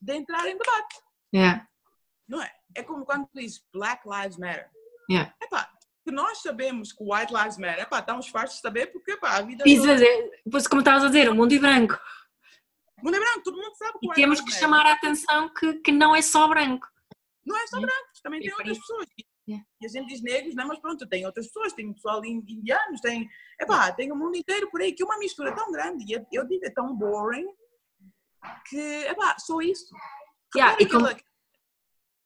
C: de entrar em debate.
B: Yeah.
C: Não é? É como quando diz Black Lives Matter.
B: Yeah.
C: Epá, que nós sabemos que White Lives Matter, epá, estamos fartos de saber porque epá, a vida...
B: Isso, toda... pois como estavas a dizer, o mundo é branco.
C: O mundo é branco, todo mundo sabe
B: que E temos que chamar a atenção que, que não é só branco.
C: Não é só branco, também tem outras pessoas. Yeah. E a gente diz negros, não, mas pronto, tem outras pessoas, tem pessoal indianos, tem, epá, tem o mundo inteiro por aí, que é uma mistura tão grande, e eu digo, é tão boring, que, epá, só isso.
B: Yeah, e como,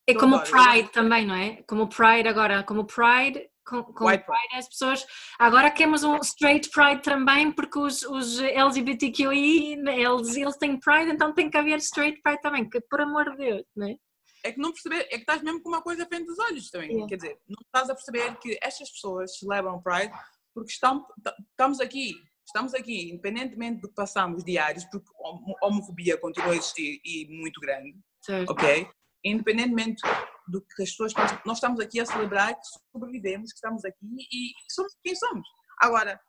B: é como o Pride também, não é? Como o Pride agora, como o Pride com, com Pride. Pride. as pessoas agora queremos um straight Pride também porque os, os LGBTQI eles, eles têm Pride então tem que haver straight Pride também que por amor de Deus não é?
C: É que não perceber, é que estás mesmo com uma coisa frente dos olhos também. Yeah. Quer dizer, não estás a perceber que estas pessoas celebram Pride porque estão, estamos aqui, estamos aqui, independentemente do que passamos diários, porque a homofobia continua a existir e muito grande, certo. ok? Independentemente do que as pessoas pensam, nós estamos aqui a celebrar que sobrevivemos, que estamos aqui e somos quem somos. Agora,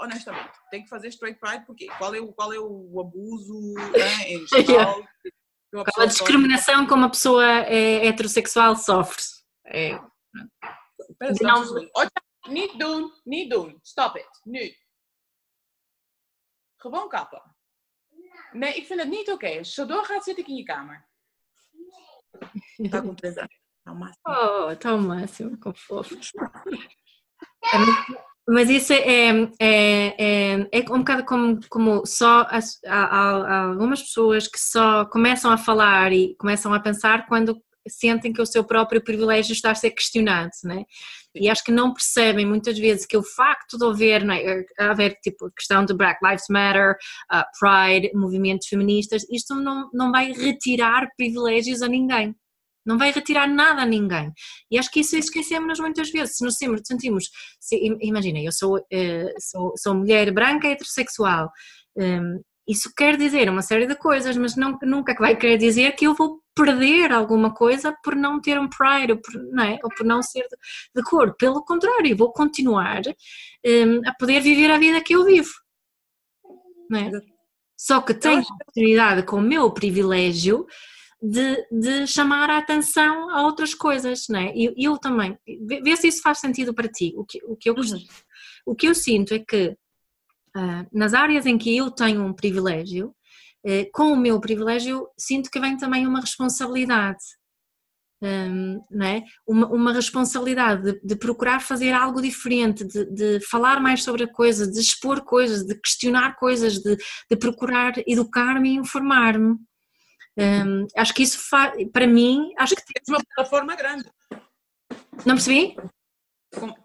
C: honestamente, tem que fazer straight pride porque qual é o, qual é o abuso né, em geral?
B: Qual a discriminação sofre? como a pessoa é heterossexual sofre? É.
C: Não... Niet doen, niet doen. Stop it. Nu. Gewoon kappen. Nee, ik vind het niet oké. Okay. Als je zo doorgaat, zit ik in je kamer. Tá com anos. Tá o máximo.
B: Oh, tá o máximo, com fofo. Mas isso é, é, é, é um bocado como, como só as, há, há, algumas pessoas que só começam a falar e começam a pensar quando sentem que o seu próprio privilégio está a ser questionado, né? E acho que não percebem muitas vezes que o facto de haver, né, haver tipo a questão de Black Lives Matter, uh, Pride, movimentos feministas, isto não, não vai retirar privilégios a ninguém. Não vai retirar nada a ninguém. E acho que isso esquecemos muitas vezes. Se nos sentimos, se, imagina, eu sou, uh, sou, sou mulher branca heterossexual. Um, isso quer dizer uma série de coisas, mas não, nunca vai querer dizer que eu vou perder alguma coisa por não ter um pride ou por não, é? ou por não ser de, de cor. Pelo contrário, vou continuar um, a poder viver a vida que eu vivo. Não é? Só que tenho a oportunidade com o meu privilégio de, de, chamar a atenção a outras coisas, não é? E eu, eu, também, vê se isso faz sentido para ti. O que, o que, eu, uhum. o que eu sinto é que uh, nas áreas em que eu tenho um privilégio, uh, com o meu privilégio sinto que vem também uma responsabilidade. Um, é? uma, uma responsabilidade de, de, procurar fazer algo diferente, de, de, falar mais sobre a coisa, de expor coisas, de questionar coisas, de, de procurar educar-me e informar-me. Um, acho que isso faz, para mim, acho que
C: tens uma plataforma grande.
B: Não percebi?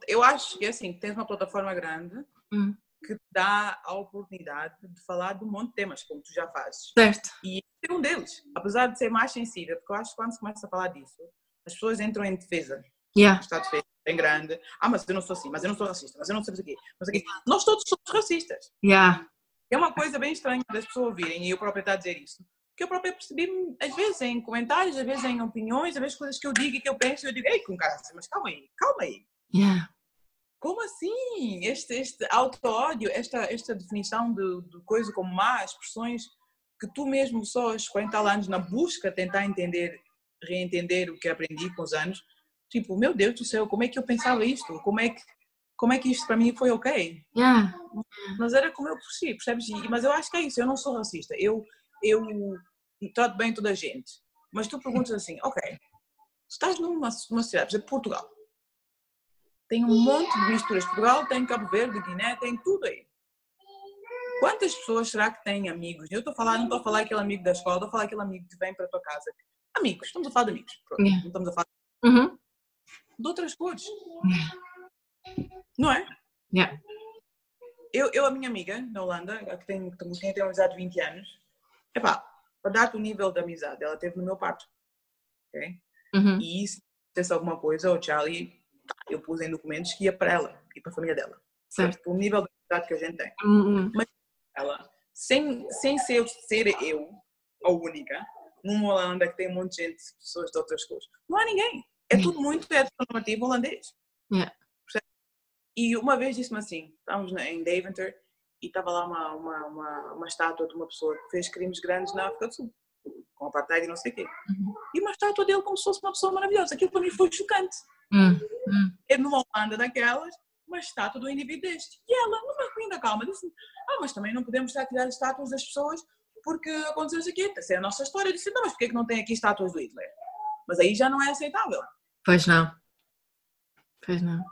C: Eu acho que assim, tens uma plataforma grande hum que dá a oportunidade de falar de um monte de temas, como tu já fazes.
B: Certo.
C: E ser um deles, apesar de ser mais sensível, porque eu acho que quando se começa a falar disso, as pessoas entram em defesa.
B: Yeah.
C: Está defesa bem grande. Ah, mas eu não sou assim, mas eu não sou racista, mas eu não sei o quê. Mas aqui. Nós todos somos racistas.
B: Yeah.
C: É uma coisa bem estranha das pessoas ouvirem, e eu próprio estou a dizer isso. Que eu próprio percebi, às vezes, em comentários, às vezes em opiniões, às vezes coisas que eu digo e que eu penso, eu digo, ei, com assim, mas calma aí, calma aí.
B: Yeah
C: como assim? Este, este auto-ódio, esta, esta definição de, de coisa como má, expressões que tu mesmo só aos 40 anos na busca tentar entender, reentender o que aprendi com os anos, tipo, meu Deus do céu, como é que eu pensava isto? Como é que, como é que isto para mim foi ok?
B: Yeah.
C: Mas era como eu percebi, percebes? Mas eu acho que é isso, eu não sou racista, eu, eu trato bem toda a gente. Mas tu perguntas assim, ok, estás numa, numa cidade, por exemplo, Portugal, tem um monte de misturas. Portugal tem Cabo Verde, Guiné, tem tudo aí. Quantas pessoas será que têm amigos? Eu estou a falar, não estou a falar aquele amigo da escola, estou a falar aquele amigo que vem para a tua casa. Amigos, estamos a falar de amigos. Pronto, yeah. Não estamos a falar
B: uhum.
C: de outras cores. Não é?
B: Yeah.
C: Eu, eu, a minha amiga na Holanda, que tem, com quem tenho amizade de 20 anos, epá, para dar-te o nível de amizade, ela teve no meu parto. Ok?
B: Uhum.
C: E se acontecesse alguma coisa, o Charlie eu pus em documentos que ia para ela e para a família dela.
B: Certo.
C: O nível de amizade que a gente tem.
B: Uhum.
C: Mas ela, sem, sem ser, ser eu a única, numa Holanda que tem um monte de gente, pessoas de outras cores, não há ninguém. É tudo muito heteronormativo holandês.
B: Yeah.
C: E uma vez disse-me assim, estávamos em Deventer e estava lá uma, uma, uma, uma, estátua de uma pessoa que fez crimes grandes na África do Sul, com apartheid e não sei o quê.
B: Uhum.
C: E uma estátua dele como se fosse uma pessoa maravilhosa. Aquilo para mim foi chocante.
B: Hum, hum.
C: É numa Holanda daquelas, uma estátua do indivíduo deste. E ela, numa ruína calma, disse ah, mas também não podemos estar a tirar estátuas das pessoas porque aconteceu isso aqui. Essa é a nossa história. Eu disse, não, mas porquê que não tem aqui estátuas do Hitler? Mas aí já não é aceitável.
B: Pois não. Pois não.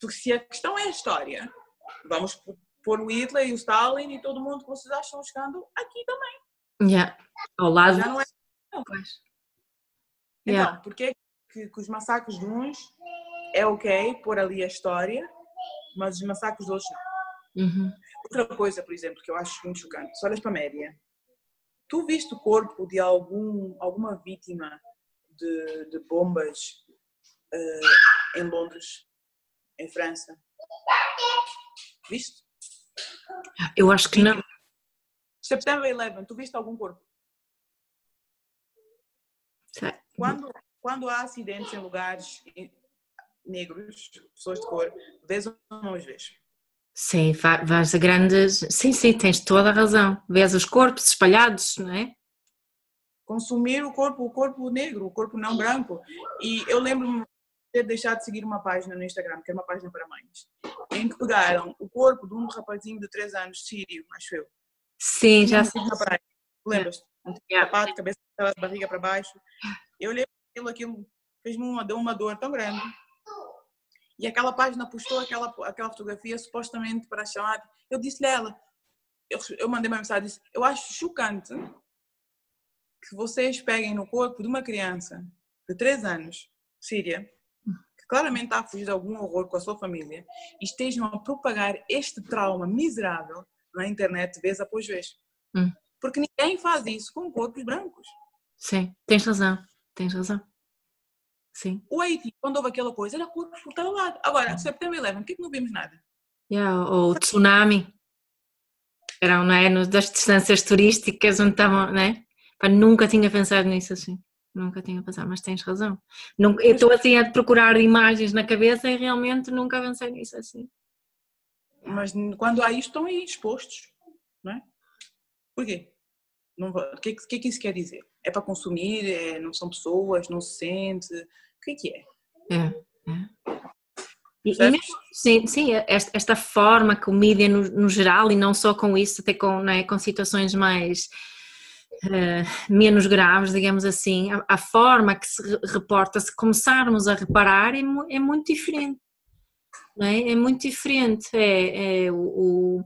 C: Porque se a questão é a história, vamos pôr o Hitler e o Stalin e todo mundo que vocês acham chegando aqui também.
B: Yeah. Ao lado.
C: Já não é. Não.
B: Pois.
C: Então, yeah. porque que, que os massacres de uns é ok pôr ali a história, mas os massacres outros não. Uhum. Outra coisa, por exemplo, que eu acho muito chocante, se olhas para a média, tu viste o corpo de algum, alguma vítima de, de bombas uh, em Londres, em França? Viste?
B: Eu acho que não.
C: Setembro 11, tu viste algum corpo? Quando, quando há acidentes em lugares negros, pessoas de cor, vês ou não os vês?
B: Sim, vais a grandes. Sim, sim, tens toda a razão. Vês os corpos espalhados, não é?
C: Consumir o corpo, o corpo negro, o corpo não branco. E eu lembro-me ter deixado de seguir uma página no Instagram, que era uma página para mães, em que pegaram o corpo de um rapazinho de 3 anos, sírio, acho eu.
B: Sim, já sei.
C: Lembras-te? Um sapato, cabeça, barriga para baixo. Eu olhei aquilo, aquilo fez-me uma, deu uma dor tão grande. E aquela página postou aquela, aquela fotografia supostamente para chamar. Eu disse-lhe a ela, eu, eu mandei uma mensagem, disse, eu acho chocante que vocês peguem no corpo de uma criança de 3 anos, síria, que claramente está a fugir de algum horror com a sua família, e estejam a propagar este trauma miserável na internet vez após vez. Hum. Porque ninguém faz isso com corpos brancos.
B: Sim, tens razão, tens razão. Sim.
C: O Haiti, quando houve aquela coisa, era corpo por todo lado. Agora, September 11, por que, que não vimos nada?
B: Yeah, ou o tsunami. Eram, não é? Das distâncias turísticas onde estavam, não é? Pá, nunca tinha pensado nisso assim. Nunca tinha pensado, mas tens razão. Nunca, eu estou assim a procurar imagens na cabeça e realmente nunca pensei nisso assim.
C: Mas quando há isto, estão aí expostos, não é? Porquê? O que, que, que isso quer dizer? É para consumir? É, não são pessoas? Não se sente? O que é que é?
B: É, é. E, e mesmo, sim, sim esta, esta, forma que o mídia no, no, geral, e não só com isso, até com, né, com situações mais uh, menos graves, digamos assim, a, a, forma que se reporta, se começarmos a reparar, é, é muito diferente. Não é? é muito diferente. É, é o, o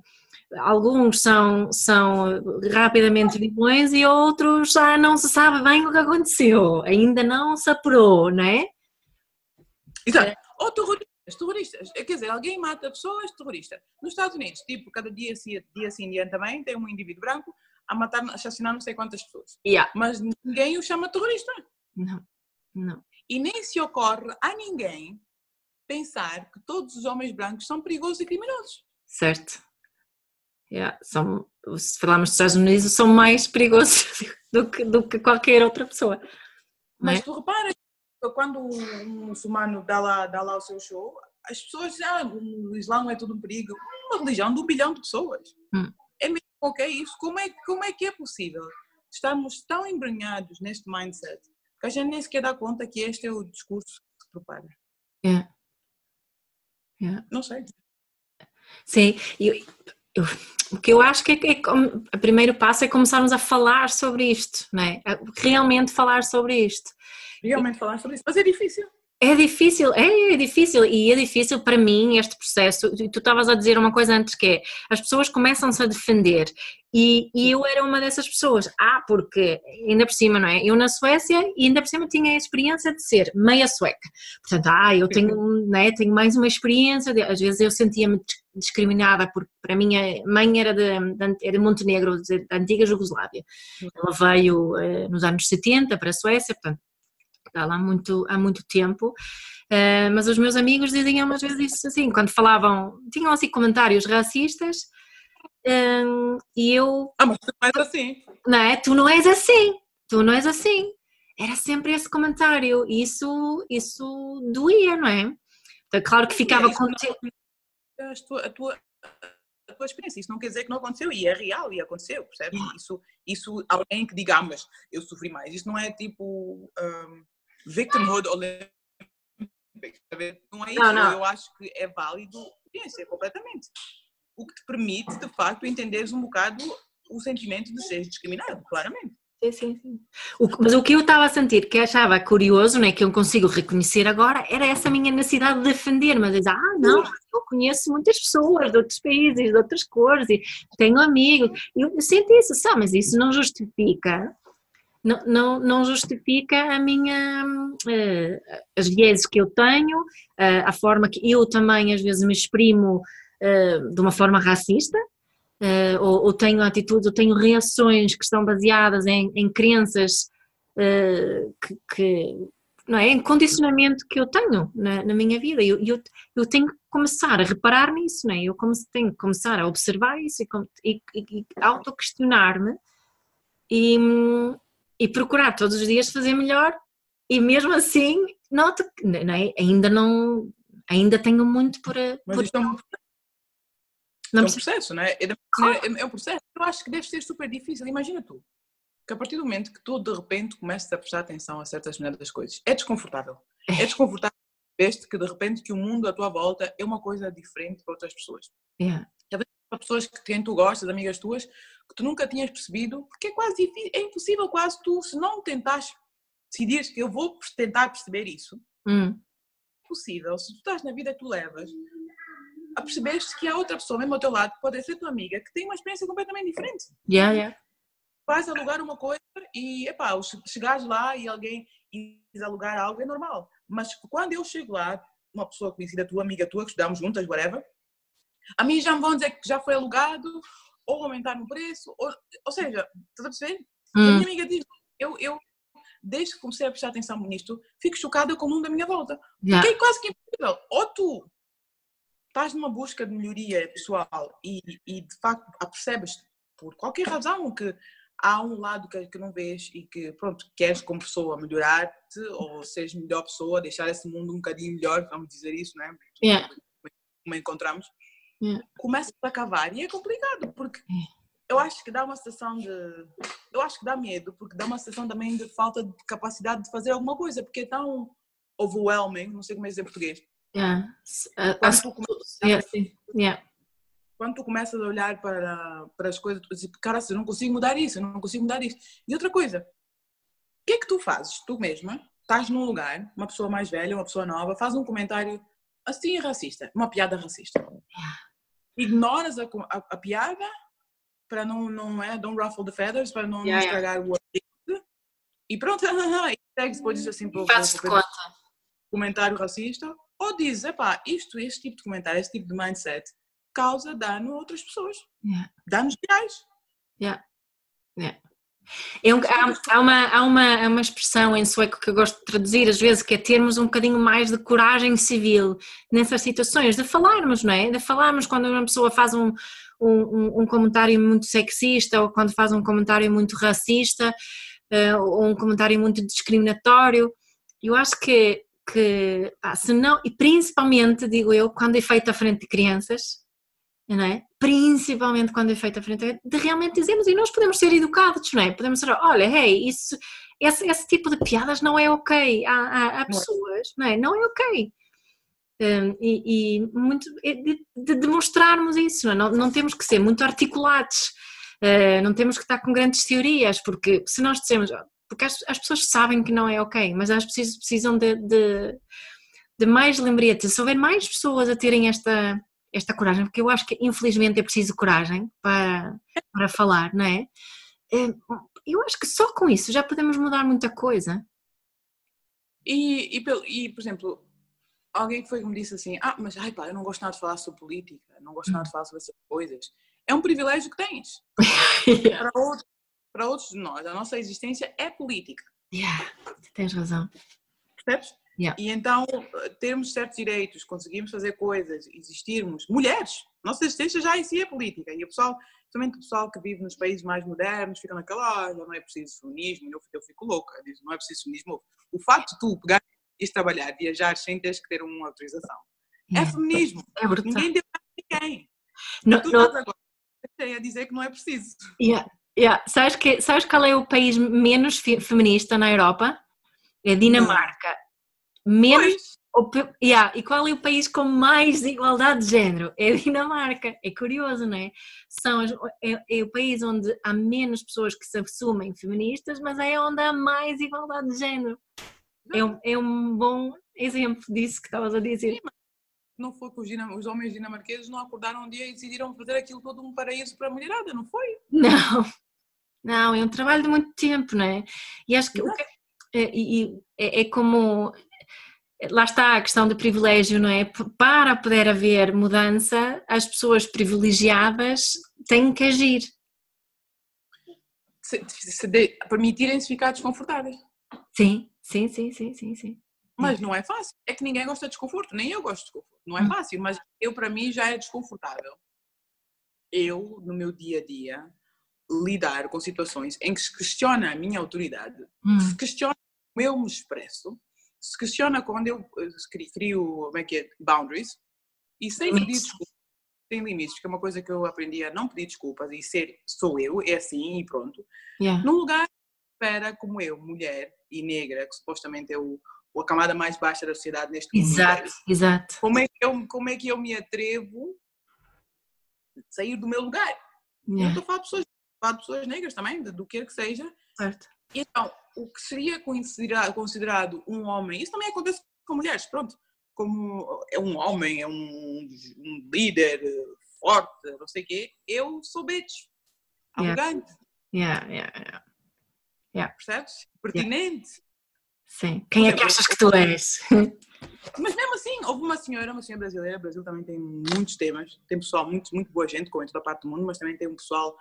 B: alguns são, são rapidamente vilões e outros já não se sabe bem o que aconteceu, ainda não se apurou, não é?
C: Exato. Ou terroristas, terroristas, quer dizer, alguém mata pessoas, terrorista. Nos Estados Unidos, tipo, cada dia, dia sim, dia também, tem um indivíduo branco a matar, a assassinar não sei quantas pessoas.
B: Yeah.
C: Mas ninguém o chama terrorista.
B: Não, não.
C: E nem se ocorre a ninguém pensar que todos os homens brancos são perigosos e criminosos.
B: Certo. Yeah, são, se falarmos dos Estados Unidos, são mais perigosos do que, do que qualquer outra pessoa.
C: Mas é? tu reparas, quando um muçulmano dá lá, dá lá o seu show, as pessoas dizem, ah, o Islã é tudo um perigo. Uma religião de um bilhão de pessoas. Hum. É mesmo ok isso? Como é, como é que é possível? Estamos tão embranhados neste mindset que a gente nem sequer dá conta que este é o discurso que se propaga.
B: Yeah. Yeah.
C: Não sei.
B: Sim, eu, eu, o que eu acho que é, é, o primeiro passo é começarmos a falar sobre isto, não é? Realmente falar sobre isto.
C: Realmente falar sobre isso, mas é difícil.
B: É difícil, é, é, difícil e é difícil para mim este processo. Tu estavas a dizer uma coisa antes que é as pessoas começam-se a defender e, e, eu era uma dessas pessoas. Ah, porque ainda por cima, não é? Eu na Suécia e ainda por cima tinha a experiência de ser meia sueca. Portanto, ah, eu tenho, né, tenho mais uma experiência. De, às vezes eu sentia-me discriminada porque para mim a mãe era de, de, de Montenegro, da antiga Jugoslávia. Ela veio eh, nos anos 70 para a Suécia, portanto está lá muito, há muito tempo. Uh, mas os meus amigos diziam às vezes isso assim, quando falavam, tinham assim comentários racistas uh, e eu.
C: Ah, mas tu não és assim.
B: Não é? Tu não és assim, tu não és assim. Era sempre esse comentário e isso, isso doía, não é? Então, claro que ficava é, com.
C: A tua, a, tua, a tua experiência, isso não quer dizer que não aconteceu, e é real, e aconteceu, percebes? Isso, isso alguém que diga, ah, mas eu sofri mais, isso não é tipo. Um, victimhood olympics. Não é isso. Não, não. Eu acho que é válido experiência completamente. O que te permite, de facto, entenderes um bocado o sentimento de ser discriminado, claramente.
B: Sim, sim, sim. O, mas o que eu estava a sentir, que achava curioso, né, que eu consigo reconhecer agora, era essa minha necessidade de defender, mas dizer, ah, não, eu conheço muitas pessoas de outros países, de outras cores, e tenho amigos, eu, eu sinto isso, só, mas isso não justifica não, não, não justifica a minha, uh, as vieses que eu tenho, uh, a forma que eu também às vezes me exprimo uh, de uma forma racista, ou, ou, tenho atitudes, ou tenho reações que estão baseadas em, em crenças que, que, não é, em condicionamento que eu tenho na, na minha vida. Eu, eu, eu tenho que começar a reparar nisso, não é? eu tenho que começar a observar isso e, e, e auto-questionar-me e, e procurar todos os dias fazer melhor e mesmo assim noto não é? ainda não ainda tenho muito por,
C: Mas
B: por...
C: É um, não é um processo, não é? É, é, é um processo. Eu acho que deve ser super difícil. Imagina tu, que a partir do momento que tu de repente começas a prestar atenção a certas das coisas, é desconfortável. É desconfortável este que de repente que o mundo à tua volta é uma coisa diferente para outras pessoas.
B: Yeah.
C: Para pessoas que quem tu gostas, amigas tuas, que tu nunca tinhas percebido, porque é quase difícil, é impossível quase tu, se não tentares, decidires que eu vou tentar perceber isso,
B: hum.
C: é possível, se tu estás na vida que tu levas, a perceberes que há outra pessoa mesmo ao teu lado, que pode ser tua amiga, que tem uma experiência completamente diferente.
B: Yeah, yeah.
C: Vais alugar uma coisa e, epá, chegares lá e alguém quis alugar algo, é normal. Mas quando eu chego lá, uma pessoa conhecida tua, amiga tua, que estudamos juntas, whatever, a mim já me vão dizer que já foi alugado, ou aumentar no preço, ou, ou seja, estás a perceber? Hum. A minha amiga diz, eu, eu desde que comecei a prestar atenção nisto, fico chocada com o mundo à minha volta. Yeah. Porque é quase que impossível. Ou tu estás numa busca de melhoria pessoal e, e de facto percebes por qualquer razão que há um lado que, que não vês e que pronto queres como pessoa melhorar-te ou seres melhor pessoa, deixar esse mundo um bocadinho melhor, vamos dizer isso, não é?
B: Yeah.
C: Como encontramos
B: Yeah.
C: Começa a cavar e é complicado porque eu acho que dá uma sensação de. Eu acho que dá medo, porque dá uma sensação também de falta de capacidade de fazer alguma coisa, porque é tão overwhelming, não sei como é dizer em português.
B: Yeah.
C: Quando, tu começas,
B: yeah, yeah.
C: quando tu começas a olhar para, para as coisas, tu dizes, cara, eu não consigo mudar isso, eu não consigo mudar isso. E outra coisa, o que é que tu fazes, tu mesma, estás num lugar, uma pessoa mais velha, uma pessoa nova, faz um comentário assim racista, uma piada racista ignoras a, a, a, piada para não, não é, don't ruffle the feathers, para não, yeah, não estragar yeah. o artigo. E pronto, e segue depois diz assim para o comentário racista, ou diz, epá, isto, este tipo de comentário, este tipo de mindset causa dano a outras pessoas.
B: Yeah.
C: Danos reais.
B: Yeah. Yeah. É um, há, há, uma, há uma, uma expressão em sueco que eu gosto de traduzir às vezes, que é termos um bocadinho mais de coragem civil nessas situações, de falarmos, não é? De falarmos quando uma pessoa faz um, um, um comentário muito sexista ou quando faz um comentário muito racista uh, ou um comentário muito discriminatório. Eu acho que, que se não, e principalmente, digo eu, quando é feito à frente de crianças, não é? Principalmente quando é feito à frente, de realmente dizermos, e nós podemos ser educados, não é? Podemos dizer, olha, hey, isso, esse, esse tipo de piadas não é ok. Há, há, há pessoas, não é? Não é ok. Um, e, e, muito de, de demonstrarmos isso, não, é? não, não, temos que ser muito articulados, uh, não temos que estar com grandes teorias, porque se nós dissemos, porque as, as pessoas sabem que não é ok, mas elas precisam, precisam de, de, de mais lembrete, se houver mais pessoas a terem esta esta coragem, porque eu acho que infelizmente é preciso coragem para, para falar, não é? é? Eu acho que só com isso já podemos mudar muita coisa.
C: E, e, e por exemplo, alguém foi que me disse assim: Ah, mas ai pá, eu não gosto nada de falar sobre política, não gosto nada de falar sobre essas coisas. É um privilégio que tens. para, outros, para outros de nós, a nossa existência é política.
B: Yeah, tens razão.
C: Percebes?
B: Yeah.
C: E então, termos certos direitos, conseguirmos fazer coisas, existirmos, mulheres, nossa existência já em si é política. E o pessoal, principalmente o pessoal que vive nos países mais modernos, fica naquela, ah, não é preciso feminismo, eu, eu fico louca, digo, não é preciso feminismo. O facto de tu pegar e trabalhar, viajar sem teres que ter uma autorização, é, é feminismo.
B: É brutal.
C: Ninguém deu a ninguém.
B: Não,
C: tu não... agora a dizer que não é preciso.
B: Yeah. Yeah. Sabes, que, sabes qual é o país menos feminista na Europa? É Dinamarca. Menos. O, yeah, e qual é o país com mais igualdade de género? É a Dinamarca. É curioso, não é? São é, é, o país onde há menos pessoas que se assumem feministas, mas é onde há mais igualdade de género. É um, é um bom exemplo disso que estavas a dizer. Sim,
C: não foi que os, os, homens dinamarqueses não acordaram um dia e decidiram fazer aquilo todo um paraíso para a mulherada, não foi?
B: Não. Não, é um trabalho de muito tempo, não é? E acho que, é, é, é, é como lá está a questão do privilégio, não é? Para poder haver mudança, as pessoas privilegiadas têm que agir.
C: Se, se permitirem-se ficar desconfortáveis.
B: Sim, sim, sim, sim, sim, sim.
C: Mas não é fácil. É que ninguém gosta de desconforto, nem eu gosto de desconforto. Não é hum. fácil, mas eu para mim já é desconfortável. Eu, no meu dia a dia, lidar com situações em que se questiona a minha autoridade, hum. se questiona como eu me expresso, se questiona quando eu crio, como é que é, boundaries, e sem pedir desculpas, sem limites, que é uma coisa que eu aprendi a não pedir desculpas e ser, sou eu, é assim e pronto. Yeah. Num lugar espera como eu, mulher e negra, que supostamente é o, a camada mais baixa da sociedade neste
B: mundo. Exato, exato.
C: Como é, que eu, como é que eu me atrevo a sair do meu lugar? Yeah. Eu estou a falar de pessoas, falar de pessoas negras também, do que quer que seja.
B: Certo.
C: Então, o que seria considerado, considerado um homem, isso também acontece com mulheres, pronto, como é um homem, é um, um líder forte, não sei o quê, eu sou bitch, arrogante.
B: Yeah, yeah, yeah. yeah.
C: Percebes? Pertinente.
B: Sim. Quem é que achas que tu és?
C: Mas mesmo assim, houve uma senhora, uma senhora brasileira, o Brasil também tem muitos temas, tem pessoal, muito, muito boa gente, como em toda a parte do mundo, mas também tem um pessoal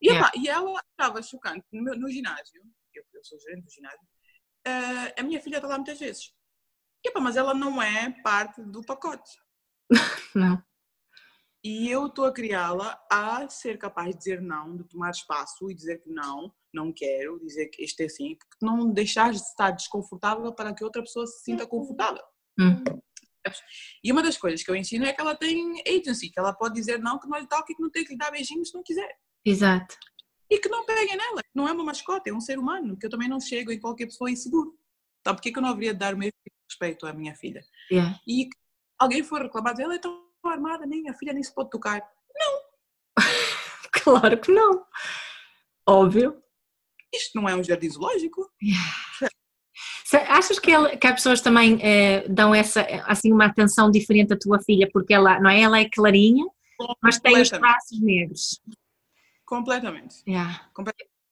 C: e, yeah. e ela estava chocante no, meu, no ginásio, eu, eu, sou gerente do ginásio, uh, a minha filha está lá muitas vezes. E, mas ela não é parte do pacote.
B: não.
C: E eu estou a criá-la a ser capaz de dizer não, de tomar espaço e dizer que não, não quero, dizer que isto é assim, não deixar de estar desconfortável para que outra pessoa se sinta confortável.
B: Hum.
C: E uma das coisas que eu ensino é que ela tem agency, que ela pode dizer não, que não lhe toca e que não tem que lhe dar beijinhos se não quiser.
B: Exato.
C: E que não peguem nela, não é uma mascote, é um ser humano, que eu também não chego em qualquer pessoa inseguro. Então, por que eu não haveria de dar o mesmo respeito à minha filha?
B: Yeah.
C: E alguém for reclamar, ela é tão armada, nem a filha nem se pode tocar. Não!
B: claro que não. Óbvio.
C: Isto não é um jardim zoológico.
B: Yeah. Achas que, ela, que as pessoas também eh, dão essa, assim, uma atenção diferente à tua filha, porque ela, não é? Ela é clarinha, mas tem os traços negros.
C: Completamente.
B: Yeah.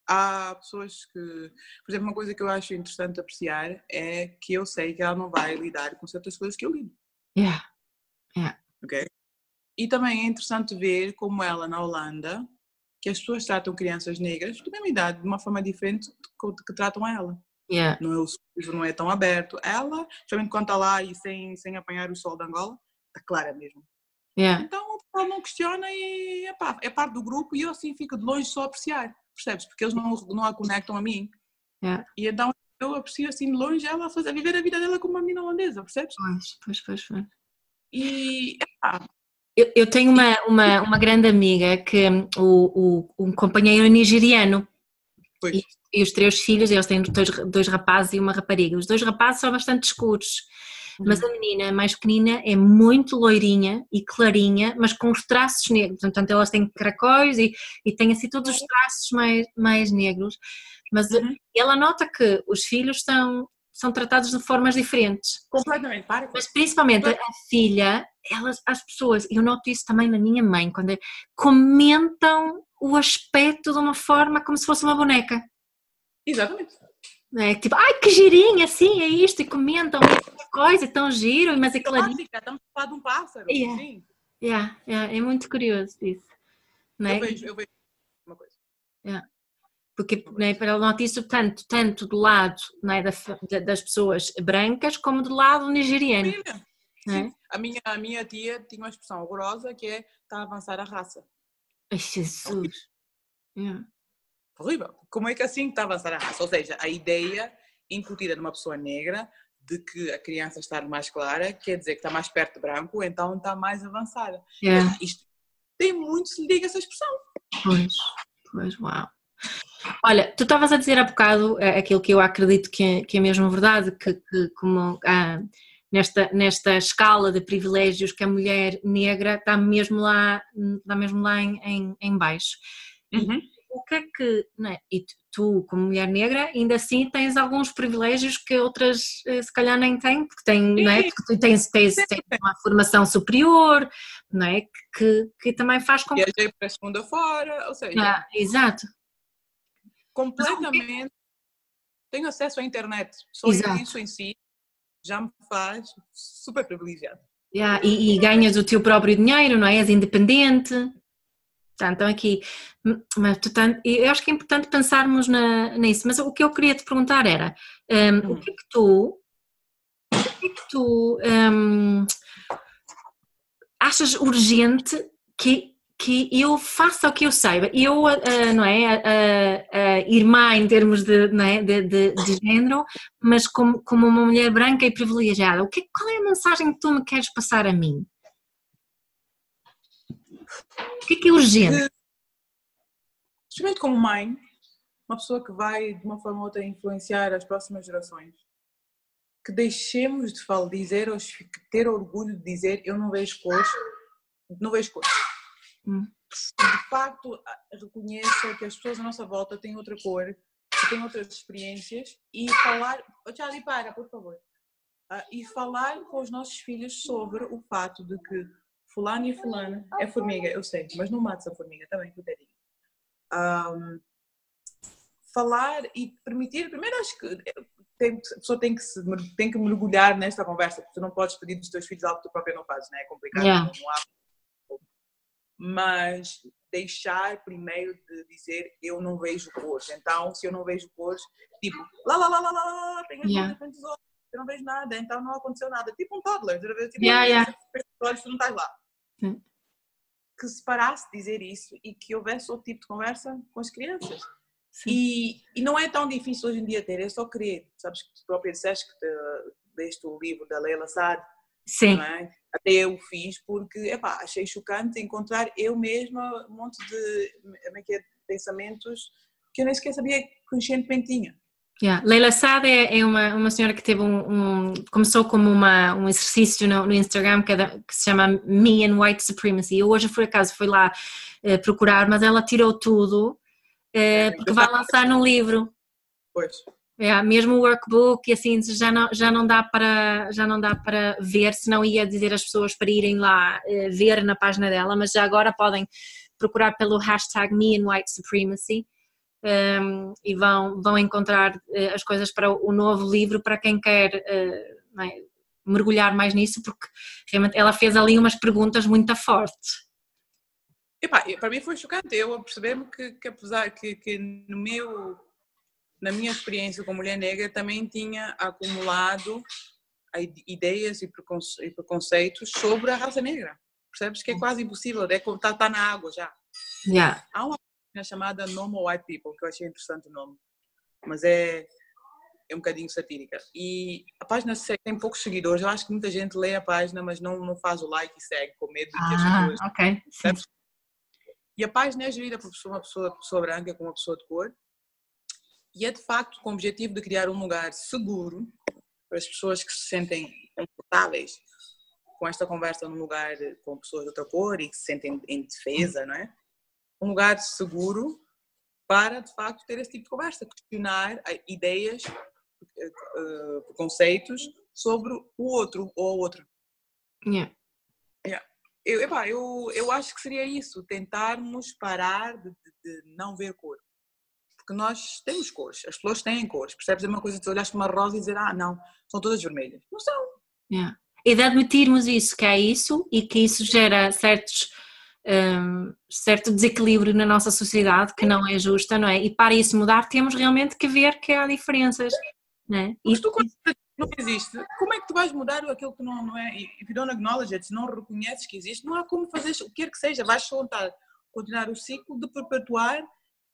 C: Há pessoas que, por exemplo, uma coisa que eu acho interessante apreciar é que eu sei que ela não vai lidar com certas coisas que eu lido.
B: Yeah. Yeah.
C: Ok? E também é interessante ver como ela na Holanda, que as pessoas tratam crianças negras da mesma idade de uma forma diferente que, que tratam ela.
B: Yeah.
C: Não, é, o não é tão aberto. Ela, principalmente quando está lá e sem, sem apanhar o sol da Angola, está clara mesmo.
B: Yeah.
C: Então o pessoal não questiona e epá, é parte do grupo e eu assim fico de longe só a apreciar, percebes? Porque eles não, não a conectam a mim.
B: Yeah.
C: E então eu aprecio assim de longe ela a, fazer, a viver a vida dela como uma menina holandesa, percebes?
B: Pois, pois, pois. pois.
C: E epá,
B: eu, eu, tenho uma, uma, uma grande amiga que o, o, um companheiro nigeriano e, e, os três filhos, eles têm dois, dois rapazes e uma rapariga. Os dois rapazes são bastante escuros mas a menina mais pequenina é muito loirinha e clarinha, mas com os traços negros, portanto elas têm caracóis e, e têm assim todos os traços mais, mais negros, mas uhum. ela nota que os filhos são, são tratados de formas diferentes.
C: Completamente, para.
B: Mas principalmente a filha, elas, as pessoas, eu noto isso também na minha mãe, quando comentam o aspecto de uma forma como se fosse uma boneca.
C: Exatamente.
B: É, tipo, ai que girinha, assim, é isto, e comentam coisa, tão giro, mas é claro.
C: Estamos a falar de um pássaro,
B: yeah. sim. Yeah, yeah, é muito curioso isso.
C: Não é? Eu vejo, eu vejo uma coisa.
B: Yeah. Porque né, para eu noto isso tanto, tanto do lado né, da, das pessoas brancas como do lado nigeriano.
C: Né? A, minha, a minha tia tinha uma expressão horrorosa que é está a avançar a raça.
B: Ai, Jesus. Yeah
C: horrível. Como é que assim está a avançar a raça? Ou seja, a ideia incutida numa pessoa negra de que a criança está mais clara quer dizer que está mais perto de branco, então está mais avançada.
B: Yeah.
C: Isto tem muito se liga essa expressão.
B: Pois, pois, uau. Olha, tu estavas a dizer há bocado eh, aquilo que eu acredito que é, que é mesmo verdade, que, que como ah, nesta, nesta escala de privilégios que a mulher negra está mesmo lá, está mesmo lá em, em, em baixo.
C: Uhum
B: o que é que, é? e tu, como mulher negra, ainda assim tens alguns privilégios que outras eh, se calhar nem têm, porque, têm, não é? porque tu tens, tens, tens uma formação superior, não é? Que, que também faz com
C: que... Viajei para a segunda fora, ou seja...
B: Ah, exato.
C: completamente. Tenho acesso à internet. Só Exato. isso em si já me faz super privilegiado.
B: Yeah, e, e, ganhas o teu próprio dinheiro, não é? És independente. Portanto, aqui, mas, portanto, eu acho que é importante pensarmos na, nisso, mas o que eu queria te perguntar era um, o que é que tu, o que é que tu um, achas urgente que que eu faça o que eu saiba. Eu, uh, não é, uh, uh, irmã em termos de, não é, de, de, de género, mas como, como uma mulher branca e privilegiada, o que, qual é a mensagem que tu me queres passar a mim? O que é que é urgente?
C: Especialmente como mãe, uma pessoa que vai de uma forma ou outra influenciar as próximas gerações, que deixemos de falar, dizer, ter orgulho de dizer eu não vejo cores, não vejo cores Hum. De facto, reconheça que as pessoas à nossa volta têm outra cor, têm outras experiências e falar. Charlie, para, por favor. Uh, e falar com os nossos filhos sobre o fato de que fulano e fulana é formiga, eu sei, mas não mates a formiga também, coitadinha. Um, falar e permitir, primeiro acho que tem, a pessoa tem que, se, tem que mergulhar nesta conversa, porque tu não podes pedir dos teus filhos algo que tu próprio não fazes, né? é complicado, yeah. não, há mas deixar primeiro de dizer eu não vejo cores. Então, se eu não vejo cores, tipo, lá, lá, lá, lá, lá, lá, tenho yeah. olhos, eu não vejo nada, então não aconteceu nada. Tipo um toddler, tipo, yeah, yeah. olhos, tu não estás lá. Sim. Que se parasse de dizer isso e que houvesse outro tipo de conversa com as crianças. E, e não é tão difícil hoje em dia ter, é só querer. Sabes que tu próprio disseste que te, leste o livro da Leila Saad.
B: Sim. É?
C: até eu fiz porque epá, achei chocante encontrar eu mesma um monte de, é é, pensamentos que eu nem sequer sabia que conscientemente tinha.
B: Yeah. Leila Sada é, é uma, uma senhora que teve um, um começou como uma, um exercício no, no Instagram que, é que, se chama Me and White Supremacy. Eu hoje, por acaso, fui lá uh, procurar, mas ela tirou tudo uh, porque vai lançar no livro.
C: Pois.
B: É, mesmo o workbook, assim, já não, já não dá para já não dá para ver, senão ia dizer às pessoas para irem lá uh, ver na página dela, mas já agora podem procurar pelo hashtag Me and White Supremacy um, e vão, vão encontrar uh, as coisas para o novo livro para quem quer uh, é, mergulhar mais nisso, porque realmente ela fez ali umas perguntas muito fortes.
C: Epá, para mim foi chocante eu perceber-me que, que apesar que, que no meu na minha experiência como mulher negra, também tinha acumulado ideias e preconceitos sobre a raça negra. Percebes que é quase impossível, é como está tá na água já.
B: Yeah.
C: Há uma página chamada Normal White People, que eu achei interessante o nome, mas é, é um bocadinho satírica. E a página tem poucos seguidores, eu acho que muita gente lê a página, mas não, não faz o like e segue, com medo de que as
B: ah, pessoas. Ok.
C: E a página é gerida por uma pessoa, pessoa branca com uma pessoa de cor, e é de facto com o objetivo de criar um lugar seguro para as pessoas que se sentem confortáveis com esta conversa num lugar com pessoas de outra cor e que se sentem em defesa, não é? Um lugar seguro para, de facto, ter esse tipo de conversa, questionar ideias, uh, conceitos sobre o outro ou a outra.
B: Yeah.
C: Yeah. Eu, epá, eu, eu acho que seria isso, tentarmos parar de, de, de não ver cor porque nós temos cores, as flores têm cores, percebes? É uma coisa de tu olhares para uma rosa e dizer, ah, não, são todas vermelhas. Não são.
B: Yeah. E de admitirmos isso, que é isso e que isso gera certos, um, certo desequilíbrio na nossa sociedade que não é justa, não é? E para isso mudar, temos realmente que ver que há diferenças. Não é?
C: Mas tu, quando não existe, como é que tu vais mudar aquilo que não, não é? If you don't acknowledge it, se não reconheces que existe, não há como fazer o que quer que seja, vais só continuar o ciclo de perpetuar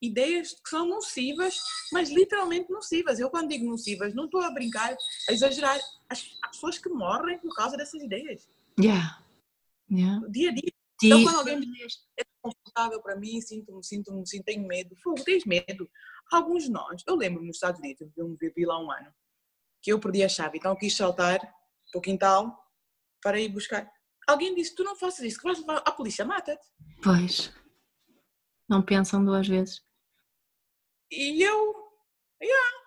C: ideias que são nocivas, mas literalmente nocivas. Eu, quando digo nocivas, não estou a brincar, a exagerar. As, há pessoas que morrem por causa dessas ideias.
B: Yeah. Yeah.
C: Dia a dia. Então, quando alguém me diz é desconfortável para mim, sinto-me, sinto-me, sinto, tenho medo. Fogo, tens medo. Alguns de nós, eu lembro-me nos Estados Unidos, eu vivi lá um ano, que eu perdi a chave, então quis saltar para o quintal para ir buscar. Alguém disse: Tu não faças isso, que vais levar a polícia, mata-te.
B: Pois. Não pensam duas vezes.
C: E eu, yeah.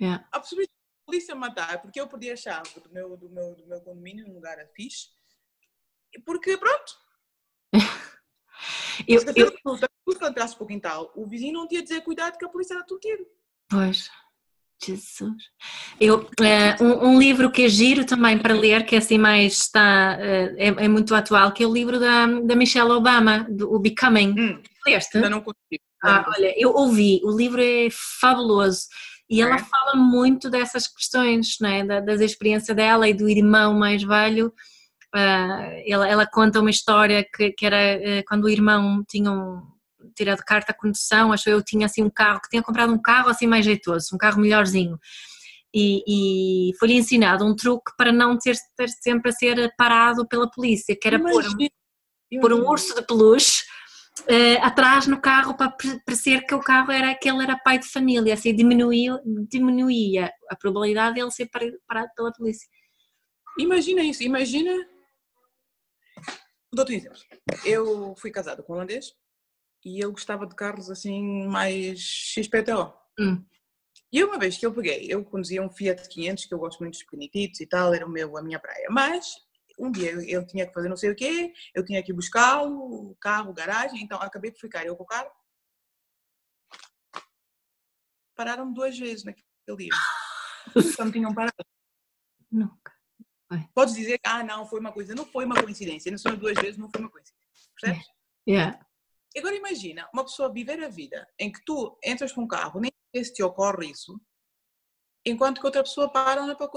B: Yeah.
C: A possibilidade de polícia matar, porque eu perdi a chave do meu, do meu, do meu condomínio num lugar fixe, porque pronto. Eu, Se eu... tu entrasse para o quintal, o vizinho não tinha dizer cuidado que a polícia era tu tiro.
B: Pois. Jesus. Eu, uh, um, um, livro que é giro também para ler, que é assim mais está, uh, é, é, muito atual, que é o livro da, da Michelle Obama, do, o Becoming. Hum,
C: Leste? Ainda não consigo.
B: Ah, olha, eu ouvi, o livro é fabuloso e ela é. fala muito dessas questões, não é? Da, das experiências dela e do irmão mais velho. Uh, ela, ela, conta uma história que, que era uh, quando o irmão tinha um, tirado carta de condução, acho eu tinha assim um carro, que tinha comprado um carro assim mais jeitoso, um carro melhorzinho. E, e foi-lhe ensinado um truque para não ter, ter, sempre a ser parado pela polícia, que era pôr um, pôr um urso de peluche uh, atrás no carro para parecer que o carro era que ele era pai de família, assim diminuía, diminuía a probabilidade de ele ser parado pela polícia.
C: Imagina isso, imagina. Dou-te um exemplo. Eu fui casada com um holandês e ele gostava de carros assim mais XPTO. Hum. E uma vez que eu peguei, eu conduzia um Fiat 500, que eu gosto muito dos pequenititos e tal, era o meu, a minha praia, mas um dia eu, tinha que fazer não sei o quê, eu tinha que buscá-lo, o carro, garagem, então acabei por ficar eu com o carro. Pararam duas vezes naquele dia. Nunca me tinham parado.
B: Nunca.
C: Podes dizer que, ah, não, foi uma coisa. Não foi uma coincidência. Não são duas vezes, não foi uma coincidência. Percebes?
B: Yeah.
C: Agora imagina uma pessoa viver a vida em que tu entras com um carro, nem se te ocorre isso, enquanto que outra pessoa para é para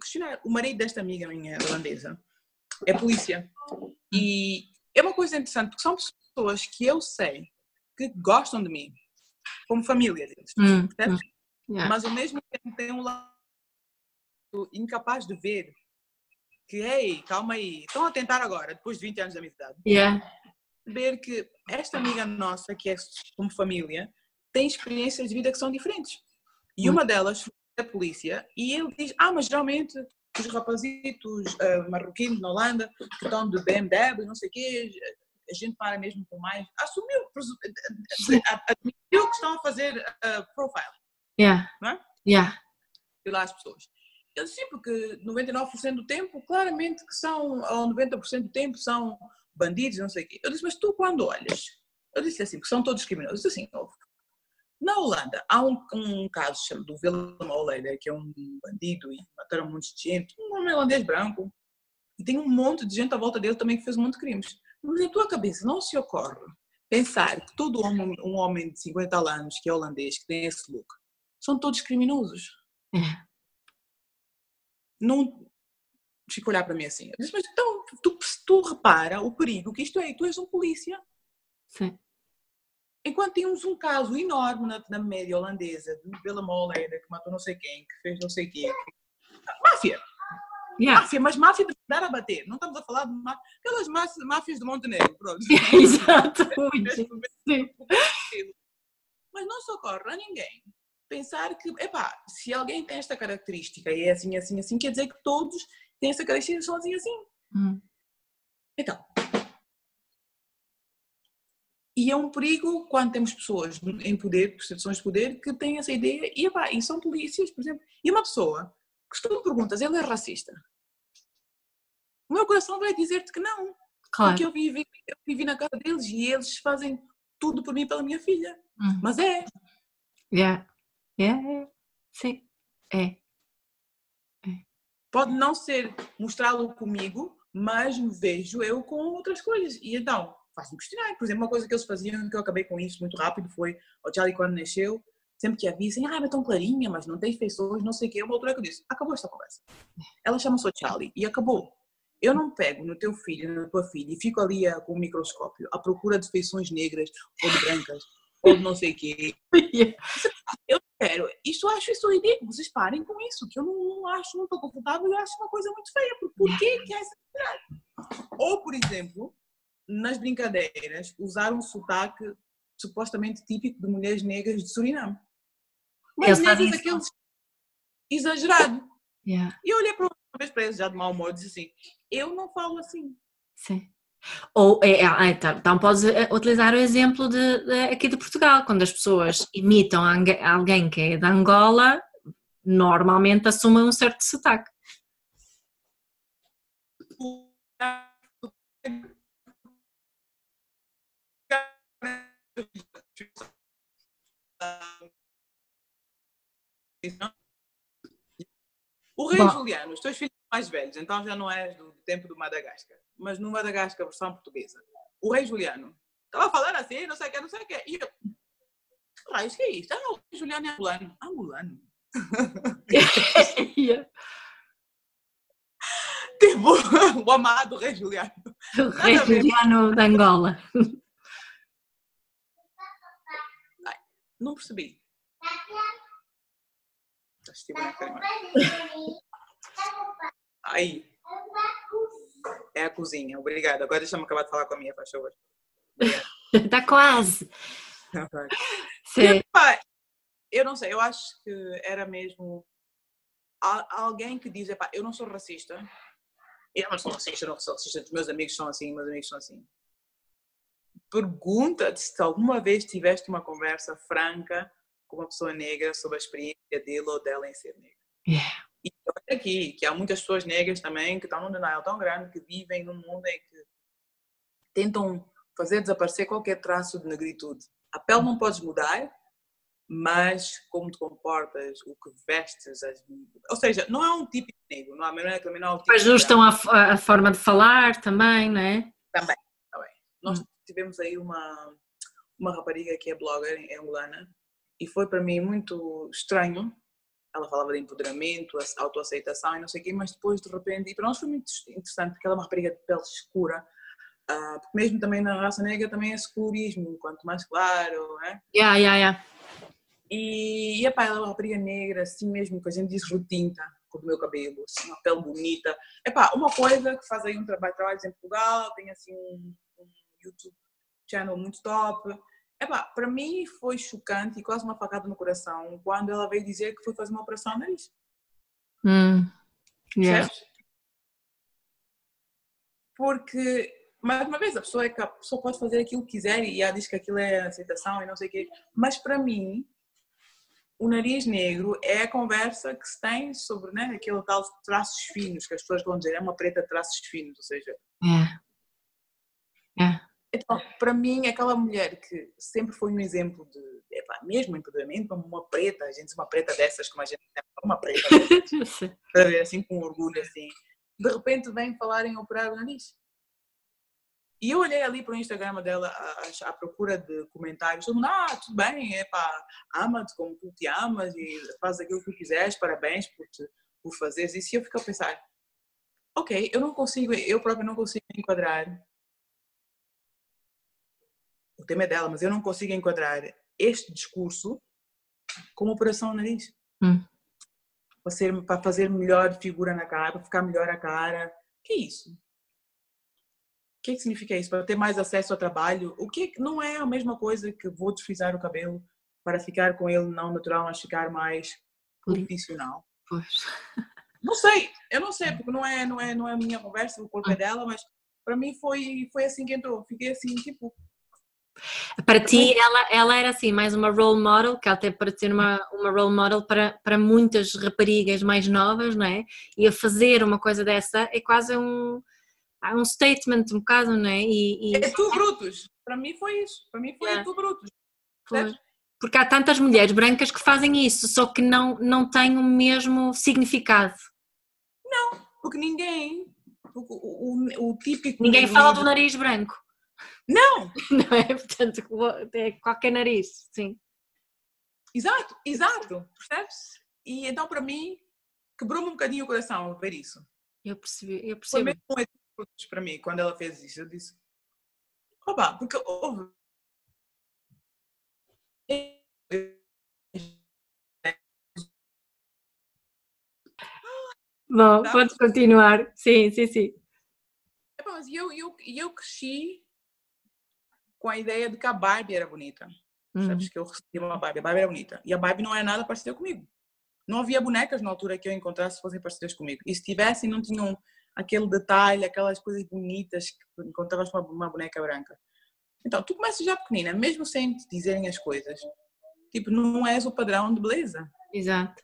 C: questionar. O marido desta amiga minha holandesa é polícia. E é uma coisa interessante, porque são pessoas que eu sei que gostam de mim, como família deles, hum. Yeah. mas ao mesmo tempo tem um lado incapaz de ver que, ei, calma aí, estão a tentar agora, depois de 20 anos de amizade.
B: Yeah.
C: Ver que esta amiga nossa, que é como família, tem experiências de vida que são diferentes. E hum. uma delas foi a polícia, e ele diz: Ah, mas geralmente os rapazitos uh, marroquinos na Holanda que estão de BMW, não sei o quê, a gente para mesmo com mais. Assumiu, admitiu que estão a fazer uh, profile.
B: Yeah.
C: Não é?
B: Yeah.
C: E lá as pessoas. Eu disse, sim, porque 99% do tempo, claramente que são, ou 90% do tempo são bandidos, não sei o quê. Eu disse, mas tu quando olhas, eu disse assim, que são todos criminosos. Eu disse assim, ouve, na Holanda, há um, um caso chamado do Willem Holleder, que é um bandido e mataram um monte de gente, um homem holandês branco, e tem um monte de gente à volta dele também que fez um monte de crimes. Mas na tua cabeça não se ocorre pensar que todo homem, um homem de 50 anos que é holandês, que tem esse look, são todos criminosos.
B: É.
C: Não fico a olhar para mim assim. Eu disse, mas então, tu, tu repara o perigo que isto é, tu és um polícia.
B: Sim.
C: Enquanto tínhamos um caso enorme na, na média holandesa, de Villa Moller, que matou não sei quem, que fez não sei quem. Máfia! Yeah. Máfia, mas máfia de dar a bater. Não estamos a falar de máfia. Aquelas máfias de Montenegro, pronto.
B: Exato.
C: mas não socorre a ninguém pensar que, epá, se alguém tem esta característica e é assim, assim, assim, quer dizer que todos têm essa característica e são assim, assim.
B: Hum.
C: Então, e é um perigo quando temos pessoas em poder, percepções de poder, que têm essa ideia e, epá, e são polícias, por exemplo. E uma pessoa que se tu me perguntas, ele é racista? O meu coração vai dizer-te que não. Claro. Porque eu vivi, eu vivi na casa deles e eles fazem tudo por mim pela minha filha. Uhum. Mas é.
B: Yeah. Yeah. Sim. É.
C: é. Pode não ser mostrá-lo comigo, mas vejo eu com outras coisas. E então, faz-me questionar. Por exemplo, uma coisa que eles faziam, que eu acabei com isso muito rápido, foi o Charlie quando nasceu, sempre que a dizem, ah, mas tão clarinha, mas não tem feições, não sei o quê. Uma altura que eu disse, acabou esta conversa. Ela chama-se Charlie e acabou. Eu não pego no teu filho, na tua filha e fico ali com o microscópio à procura de feições negras ou de brancas ou de não sei o quê. Eu quero, isso acho isso ridículo. Vocês parem com isso, que eu não, não acho, não estou confortável, eu acho uma coisa muito feia. Por, que que é essa Ou, por exemplo, nas brincadeiras, usar um sotaque supostamente típico de mulheres negras de Suriname. Mas negras daqueles exagerado.
B: Yeah.
C: E eu olhei para uma vez para eles já de mau humor e disse assim, eu não falo assim.
B: Sim. Ou é, é, ah, então, então podes eh, utilizar o exemplo de, de, aqui de Portugal, quando as pessoas imitam alguém que é de Angola, normalmente assumem um certo sotaque.
C: O rei Bom. Juliano, os teus filhos mais velhos, então já não és do tempo do Madagascar, mas no Madagascar, versão portuguesa. O rei Juliano estava falando assim, não sei o que, não sei o que. E eu, raios, que é isto? Ah, o rei Juliano é angolano. Angolano? tipo, o amado rei Juliano.
B: O rei Juliano da Angola.
C: Ai, não percebi. Aí. É a cozinha, obrigada. Agora deixa-me acabar de falar com a minha, faz favor.
B: Está quase.
C: Sim. eu não sei, eu acho que era mesmo alguém que diz, eu não sou racista, eu não sou racista, eu não sou racista, os meus amigos são assim, meus amigos são assim. Pergunta-te se alguma vez tiveste uma conversa franca com uma pessoa negra sobre a experiência dele ou dela em ser negra.
B: Yeah.
C: E aqui, que há muitas pessoas negras também que estão num denial tão grande que vivem num mundo em que tentam fazer desaparecer qualquer traço de negritude. A pele não podes mudar, mas como te comportas, o que vestes, as... ou seja, não é um tipo negro, não há maneira também não é um tipo
B: Ajustam a, a forma de falar também, não é?
C: Também, também. Nós hum. tivemos aí uma, uma rapariga que é blogger em angolana e foi para mim muito estranho. Ela falava de empoderamento, autoaceitação e não sei o quê, mas depois de repente, e para nós foi muito interessante porque ela é uma rapariga de pele escura, uh, porque mesmo também na raça negra também é escurismo, quanto mais claro, né?
B: Yeah, yeah, yeah.
C: E, e epá, ela é uma rapariga negra, assim mesmo, que a gente diz retinta, com o meu cabelo, assim, uma pele bonita. Epá, uma coisa que faz aí um trabalho, trabalhos em Portugal, tem assim um, um YouTube channel muito top, Epá, para mim foi chocante e quase uma facada no coração quando ela veio dizer que foi fazer uma operação no nariz.
B: Hum. Yeah.
C: Porque, mais uma vez, a pessoa, é que a pessoa pode fazer aquilo que quiser e ela diz que aquilo é aceitação e não sei o quê. Mas para mim, o nariz negro é a conversa que se tem sobre né, aquele tal traços finos, que as pessoas vão dizer, é uma preta de traços finos, ou seja.
B: Yeah.
C: Então, para mim, aquela mulher que sempre foi um exemplo de, mesmo empoderamento, uma preta, a gente uma preta dessas, como a gente tem, uma preta, para ver assim com orgulho, assim, de repente vem falar em operar o nariz. E eu olhei ali para o Instagram dela à, à procura de comentários, todo mundo, ah, tudo bem, é pá, ama-te como tu te amas e faz aquilo que quiseres, parabéns por, te, por fazeres isso. E eu fico a pensar, ok, eu não consigo, eu próprio não consigo enquadrar tema é dela, mas eu não consigo enquadrar este discurso como operação no nariz.
B: Hum.
C: Para, ser, para fazer melhor figura na cara, para ficar melhor a cara. O que é isso? O que, é que significa isso? Para ter mais acesso ao trabalho? O que, é que não é a mesma coisa que vou desfrizar o cabelo para ficar com ele não natural, mas ficar mais profissional?
B: Pois.
C: Não sei, eu não sei, porque não é, não é, não é a minha conversa, o corpo é dela, mas para mim foi, foi assim que entrou. Fiquei assim, tipo,
B: para ti, ela, ela era assim, mais uma role model, que até para ser uma, uma role model para, para muitas raparigas mais novas, não é? E a fazer uma coisa dessa é quase um, um statement, um bocado, não é? E,
C: e... É tu, Brutus. Para mim foi isso. Para mim foi é. tu, Brutus.
B: Porque há tantas mulheres brancas que fazem isso, só que não, não têm o mesmo significado.
C: Não, porque ninguém. O, o, o típico.
B: Ninguém fala do nariz branco.
C: Não!
B: Não é? Portanto, é qualquer nariz, sim.
C: Exato, exato, percebes? E então para mim quebrou-me um bocadinho o coração ver isso.
B: Eu percebi, eu percebi. Foi mesmo
C: um para mim quando ela fez isso. Eu disse, opa, porque houve.
B: Bom, pode continuar. Sim, sim, sim.
C: E eu, eu, eu cresci com a ideia de que a Barbie era bonita. Uhum. Sabes que eu recebi uma Barbie, a Barbie era bonita. E a Barbie não é nada parecida comigo. Não havia bonecas na altura que eu encontrasse fossem parecidas comigo. E se tivessem, não tinham aquele detalhe, aquelas coisas bonitas que encontravas com uma boneca branca. Então, tu começas já pequenina, mesmo sem te dizerem as coisas. Tipo, não és o padrão de beleza.
B: Exato.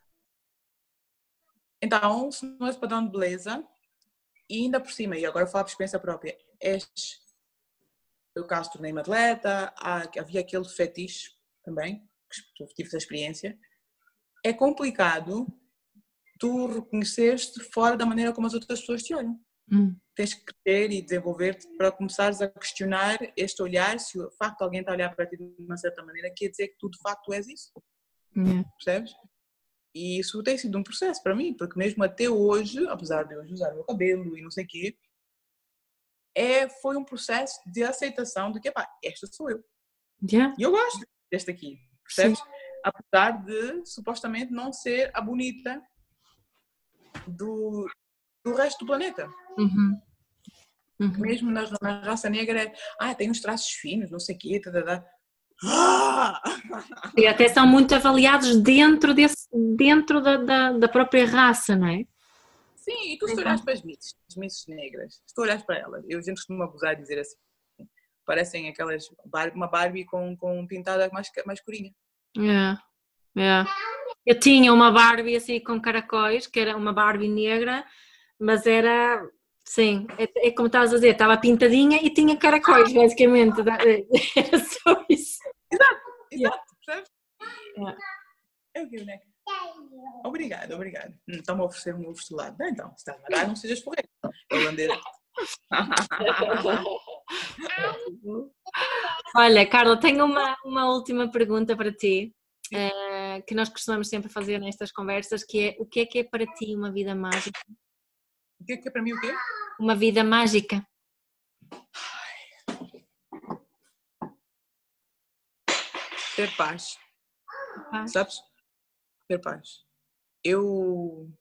C: Então, se não és o padrão de beleza, e ainda por cima, e agora eu falo por experiência própria, és eu caso tornei-me atleta, havia aquele fetiche também, que tive essa experiência. É complicado tu reconheceste fora da maneira como as outras pessoas te olham. Hum. Tens que crescer e desenvolver-te para começares a questionar este olhar, se o facto de alguém está a olhar para ti de uma certa maneira, quer dizer que tu de facto és isso. Hum. Percebes? E isso tem sido um processo para mim, porque mesmo até hoje, apesar de eu usar o meu cabelo e não sei o quê, é, foi um processo de aceitação de que, pá, esta sou eu. Yeah. E eu gosto deste aqui, percebes? Sim. Apesar de supostamente não ser a bonita do, do resto do planeta. Uhum. Uhum. Mesmo na, na, raça negra, é, ah, tem uns traços finos, não sei o quê, tadadá.
B: Ah! E até são muito avaliados dentro, desse, dentro da, da, da própria raça, não é?
C: Sim, e tu se olhas para as misses, as misses negras, se tu olhas para elas, eu sempre costumo abusar e dizer assim, parecem aquelas, uma Barbie com, com pintada mais, mais escurinha.
B: É, é. Eu tinha uma Barbie assim com caracóis, que era uma Barbie negra, mas era, sim, é, é como estavas a dizer, estava pintadinha e tinha caracóis, basicamente. Era só isso.
C: Exato, exato, percebes? Yeah. É o que, Obrigada, obrigada. Hum, Está-me a oferecer um ovo estelado. Então, se está a dar, não sejas porreiro.
B: Olha, Carla, tenho uma, uma última pergunta para ti, uh, que nós costumamos sempre fazer nestas conversas, que é o que é que é para ti uma vida mágica?
C: O que é que é para mim o quê?
B: Uma vida mágica.
C: Ter paz. paz. Sabes? Ter paz. Eu.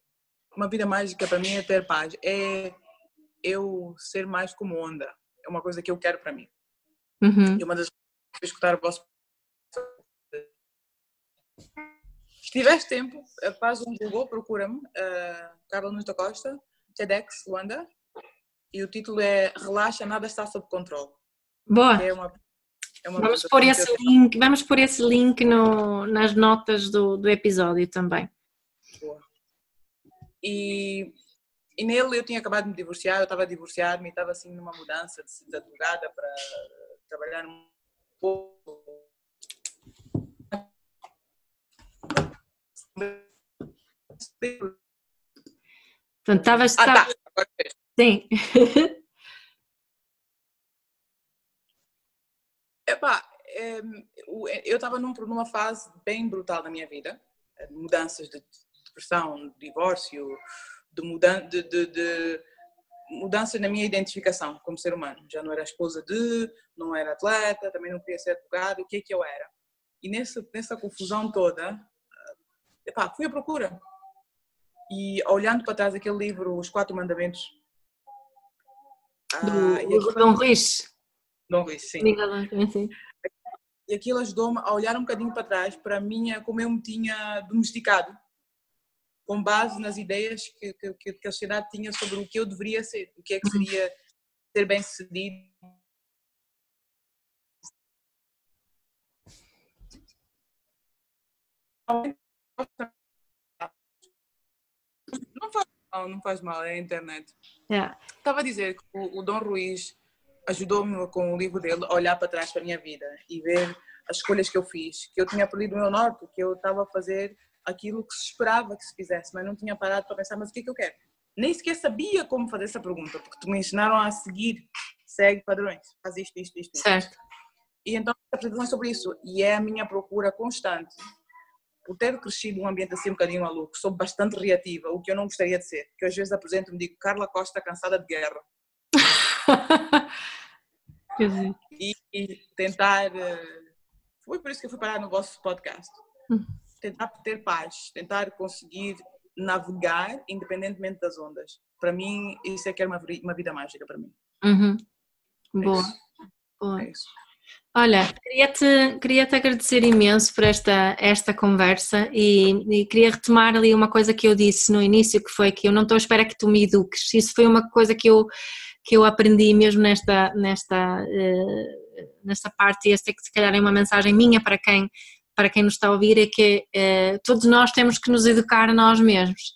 C: Uma vida mágica para mim é ter paz. É eu ser mais como onda. É uma coisa que eu quero para mim. Uhum. E uma das coisas escutar o vosso. Se tiveres tempo, faz um Google, procura-me, uh, Carla Nunes da Costa, TEDx Luanda, e o título é Relaxa, nada está sob controle.
B: Boa! É uma, é vamos, pôr esse link, vamos pôr esse link no, nas notas do, do episódio também. Boa.
C: E, e nele eu tinha acabado de me divorciar, eu estava a divorciar-me e estava assim numa mudança de, de advogada para trabalhar um pouco.
B: Portanto, estavas. Ah, tá. Sim.
C: Epá, eu estava numa fase bem brutal da minha vida, mudanças de depressão, divórcio, de, mudan de, de, de mudanças na minha identificação como ser humano. Já não era esposa de, não era atleta, também não queria ser advogado, o que é que eu era? E nessa, nessa confusão toda, epá, fui à procura. E olhando para trás aquele livro, Os Quatro Mandamentos.
B: Do, ah, do. Dom Ruiz,
C: sim. sim. E aquilo ajudou-me a olhar um bocadinho para trás, para a minha, como eu me tinha domesticado com base nas ideias que, que, que, a sociedade tinha sobre o que eu deveria ser, o que é que uhum. seria ser bem sucedido. Não faz mal, não faz mal, é a internet. Yeah. Estava a dizer que o, o Dom Ruiz ajudou-me com o livro dele a olhar para trás para a minha vida e ver as escolhas que eu fiz, que eu tinha perdido o meu norte, que eu estava a fazer aquilo que se esperava que se fizesse, mas não tinha parado para pensar, mas o que é que eu quero? Nem sequer sabia como fazer essa pergunta, porque tu me ensinaram a seguir, segue padrões, faz isto, isto, isto. Certo. E então a apresentação é sobre isso, e é a minha procura constante. Por ter crescido num ambiente assim um bocadinho maluco, sou bastante reativa, o que eu não gostaria de ser. Que às vezes apresento-me e digo, Carla Costa cansada de guerra. e, e, tentar. Eh, foi por isso que eu fui parar no vosso podcast. Hum tentar ter paz, tentar conseguir navegar independentemente das ondas. Para mim, isso é que é uma, uma vida mágica para mim.
B: Uhum. Boa. É Boa. É isso. Olha, queria-te queria -te agradecer imenso por esta, esta conversa e, e, queria retomar ali uma coisa que eu disse no início, que foi que eu não estou à espera que tu me eduques. Isso foi uma coisa que eu, que eu aprendi mesmo nesta, nesta, uh, nesta parte e esta que se calhar é uma mensagem minha para quem para quem nos está a ouvir é que uh, todos nós temos que nos educar a nós mesmos,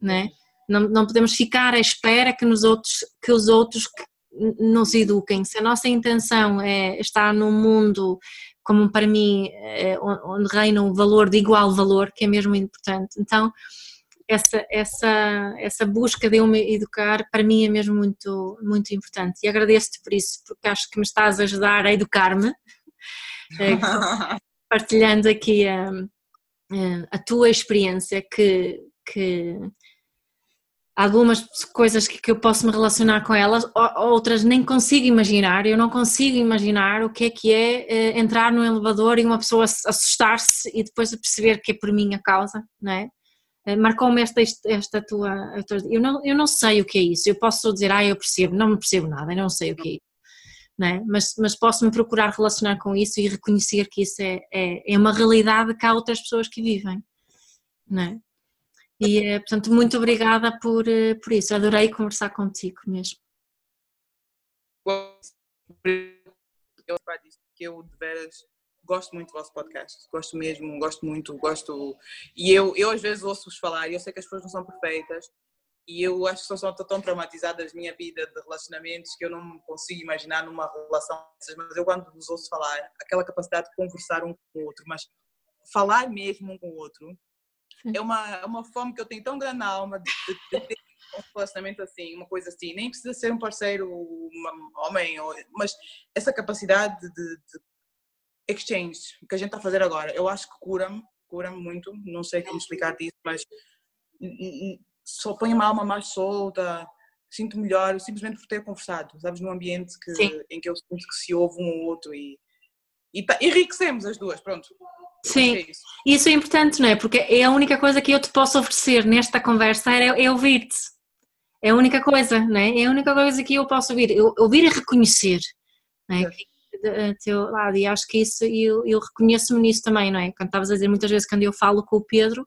B: né? não, não podemos ficar à espera que, nos outros, que os outros nos eduquem. Se a nossa intenção é estar num mundo como para mim, é, onde reina o valor de igual valor, que é mesmo importante. Então, essa, essa, essa busca de eu me educar para mim é mesmo muito, muito importante e agradeço-te por isso, porque acho que me estás a ajudar a educar-me, eh, partilhando aqui a, a tua experiência que, que algumas coisas que, que, eu posso me relacionar com elas, outras nem consigo imaginar. Eu não consigo imaginar o que é que é eh, entrar no elevador e uma pessoa assustar-se e depois perceber que é por minha causa, não é? Eh, marcou-me esta, esta tua. Eu não, eu não sei o que é isso. Eu posso dizer, ah, eu percebo, não me percebo nada, eu não sei o que é isso. É? mas, mas posso me procurar relacionar com isso e reconhecer que isso é, é, é uma realidade que há outras pessoas que vivem. É? E, eh, portanto, muito obrigada por, eh, por isso. Adorei conversar contigo mesmo.
C: Eu, eu veras gosto muito do vosso podcast, gosto mesmo, gosto muito, gosto. E eu, eu às vezes ouço-vos falar, e eu sei que as pessoas não são perfeitas, e eu acho que são tão traumatizadas da minha vida de relacionamentos que eu não consigo imaginar numa relação dessas, mas eu quando vos ouço falar, aquela capacidade de conversar um com o outro, mas falar mesmo um com o outro, é uma, é uma fome que eu tenho tão grande na alma de, de, de ter um relacionamento assim, uma coisa assim. Nem precisa ser um parceiro, um homem, mas essa capacidade de, de exchange que a gente está a fazer agora, eu acho que cura-me, cura-me muito. Não sei como explicar isso, mas só põe a alma mais solta, sinto melhor simplesmente por ter conversado, sabes, num ambiente que, em que eu sinto que se ouve um ou outro e, e tá, enriquecemos as duas, pronto.
B: Sim, é isso. isso é importante, não é? Porque é a única coisa que eu te posso oferecer nesta conversa é, é ouvir-te. É a única coisa, não é? É a única coisa que eu posso ouvir. Eu, ouvir e reconhecer. Não é? Teu lado e acho que isso eu, eu reconheço-me nisso também, não é? Quando estavas a dizer muitas vezes quando eu falo com o Pedro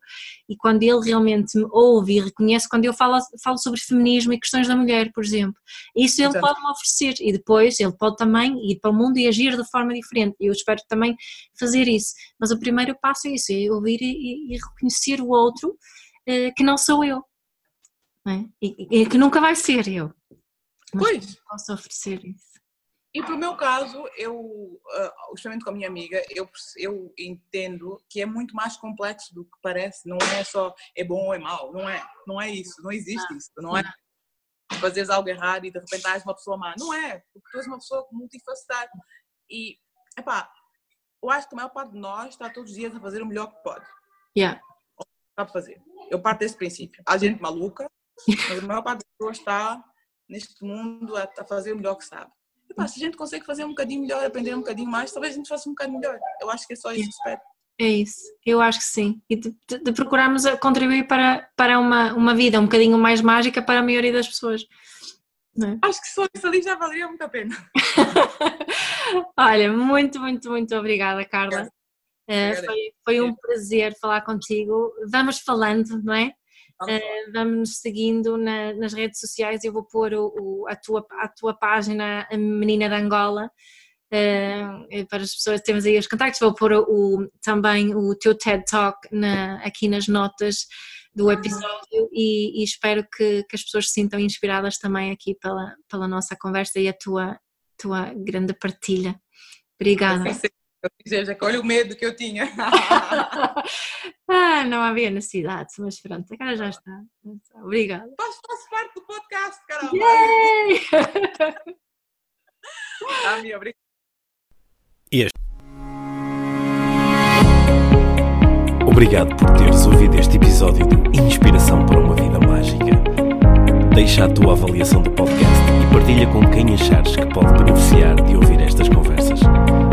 B: e quando ele realmente me ouve e reconhece quando eu falo, falo sobre feminismo e questões da mulher, por exemplo, isso ele Exato. pode me oferecer e depois ele pode também ir para o mundo e agir de forma diferente eu espero também fazer isso, mas o primeiro passo é isso, é ouvir e, e reconhecer o outro eh, que não sou eu não é? e, e que nunca vai ser eu mas pois. posso oferecer isso
C: e para o meu caso, eu, uh, justamente com a minha amiga, eu, eu entendo que é muito mais complexo do que parece. Não é só é bom ou é mau. Não é, não é isso. Não existe isso. Não é fazeres algo errado e de repente és uma pessoa má. Não é. Porque tu és uma pessoa multifacetada. E, epá, eu acho que a maior parte de nós está todos os dias a fazer o melhor que pode.
B: Yeah.
C: Está a fazer. Eu parto desse princípio. Há gente maluca, mas a maior parte das pessoas está neste mundo a, a fazer o melhor que sabe. Epá, se a gente consegue fazer um bocadinho melhor, aprender um bocadinho mais, talvez a gente faça um bocadinho melhor. Eu acho que é só isso que espero.
B: É isso, eu acho que sim. E de, de, de, procurarmos contribuir para, para uma, uma vida um bocadinho mais mágica para a maioria das pessoas.
C: É? Acho que só isso ali já valeria muito a pena.
B: Olha, muito, muito, muito obrigada, Carla. Uh, foi, foi um prazer falar contigo. Vamos falando, não é? Uh, vamos seguindo na, nas redes sociais. Eu vou pôr o, o, a, tua, a tua página, a Menina de Angola, uh, para as pessoas. Temos aí os contactos. Vou pôr o, também o teu TED Talk na, aqui nas notas do episódio e, e espero que, que, as pessoas se sintam inspiradas também aqui pela, pela nossa conversa e a tua, tua grande partilha. Obrigada.
C: Seja, olha o medo que eu tinha.
B: ah, não havia necessidade, mas pronto, agora já está. Obrigada.
C: Faço, faço parte do podcast, caramba. ah, minha, obrigada. Este.
A: Obrigado por teres ouvido este episódio de Inspiração para uma Vida Mágica. Deixa a tua avaliação do podcast e partilha com quem achares que pode beneficiar de ouvir estas conversas.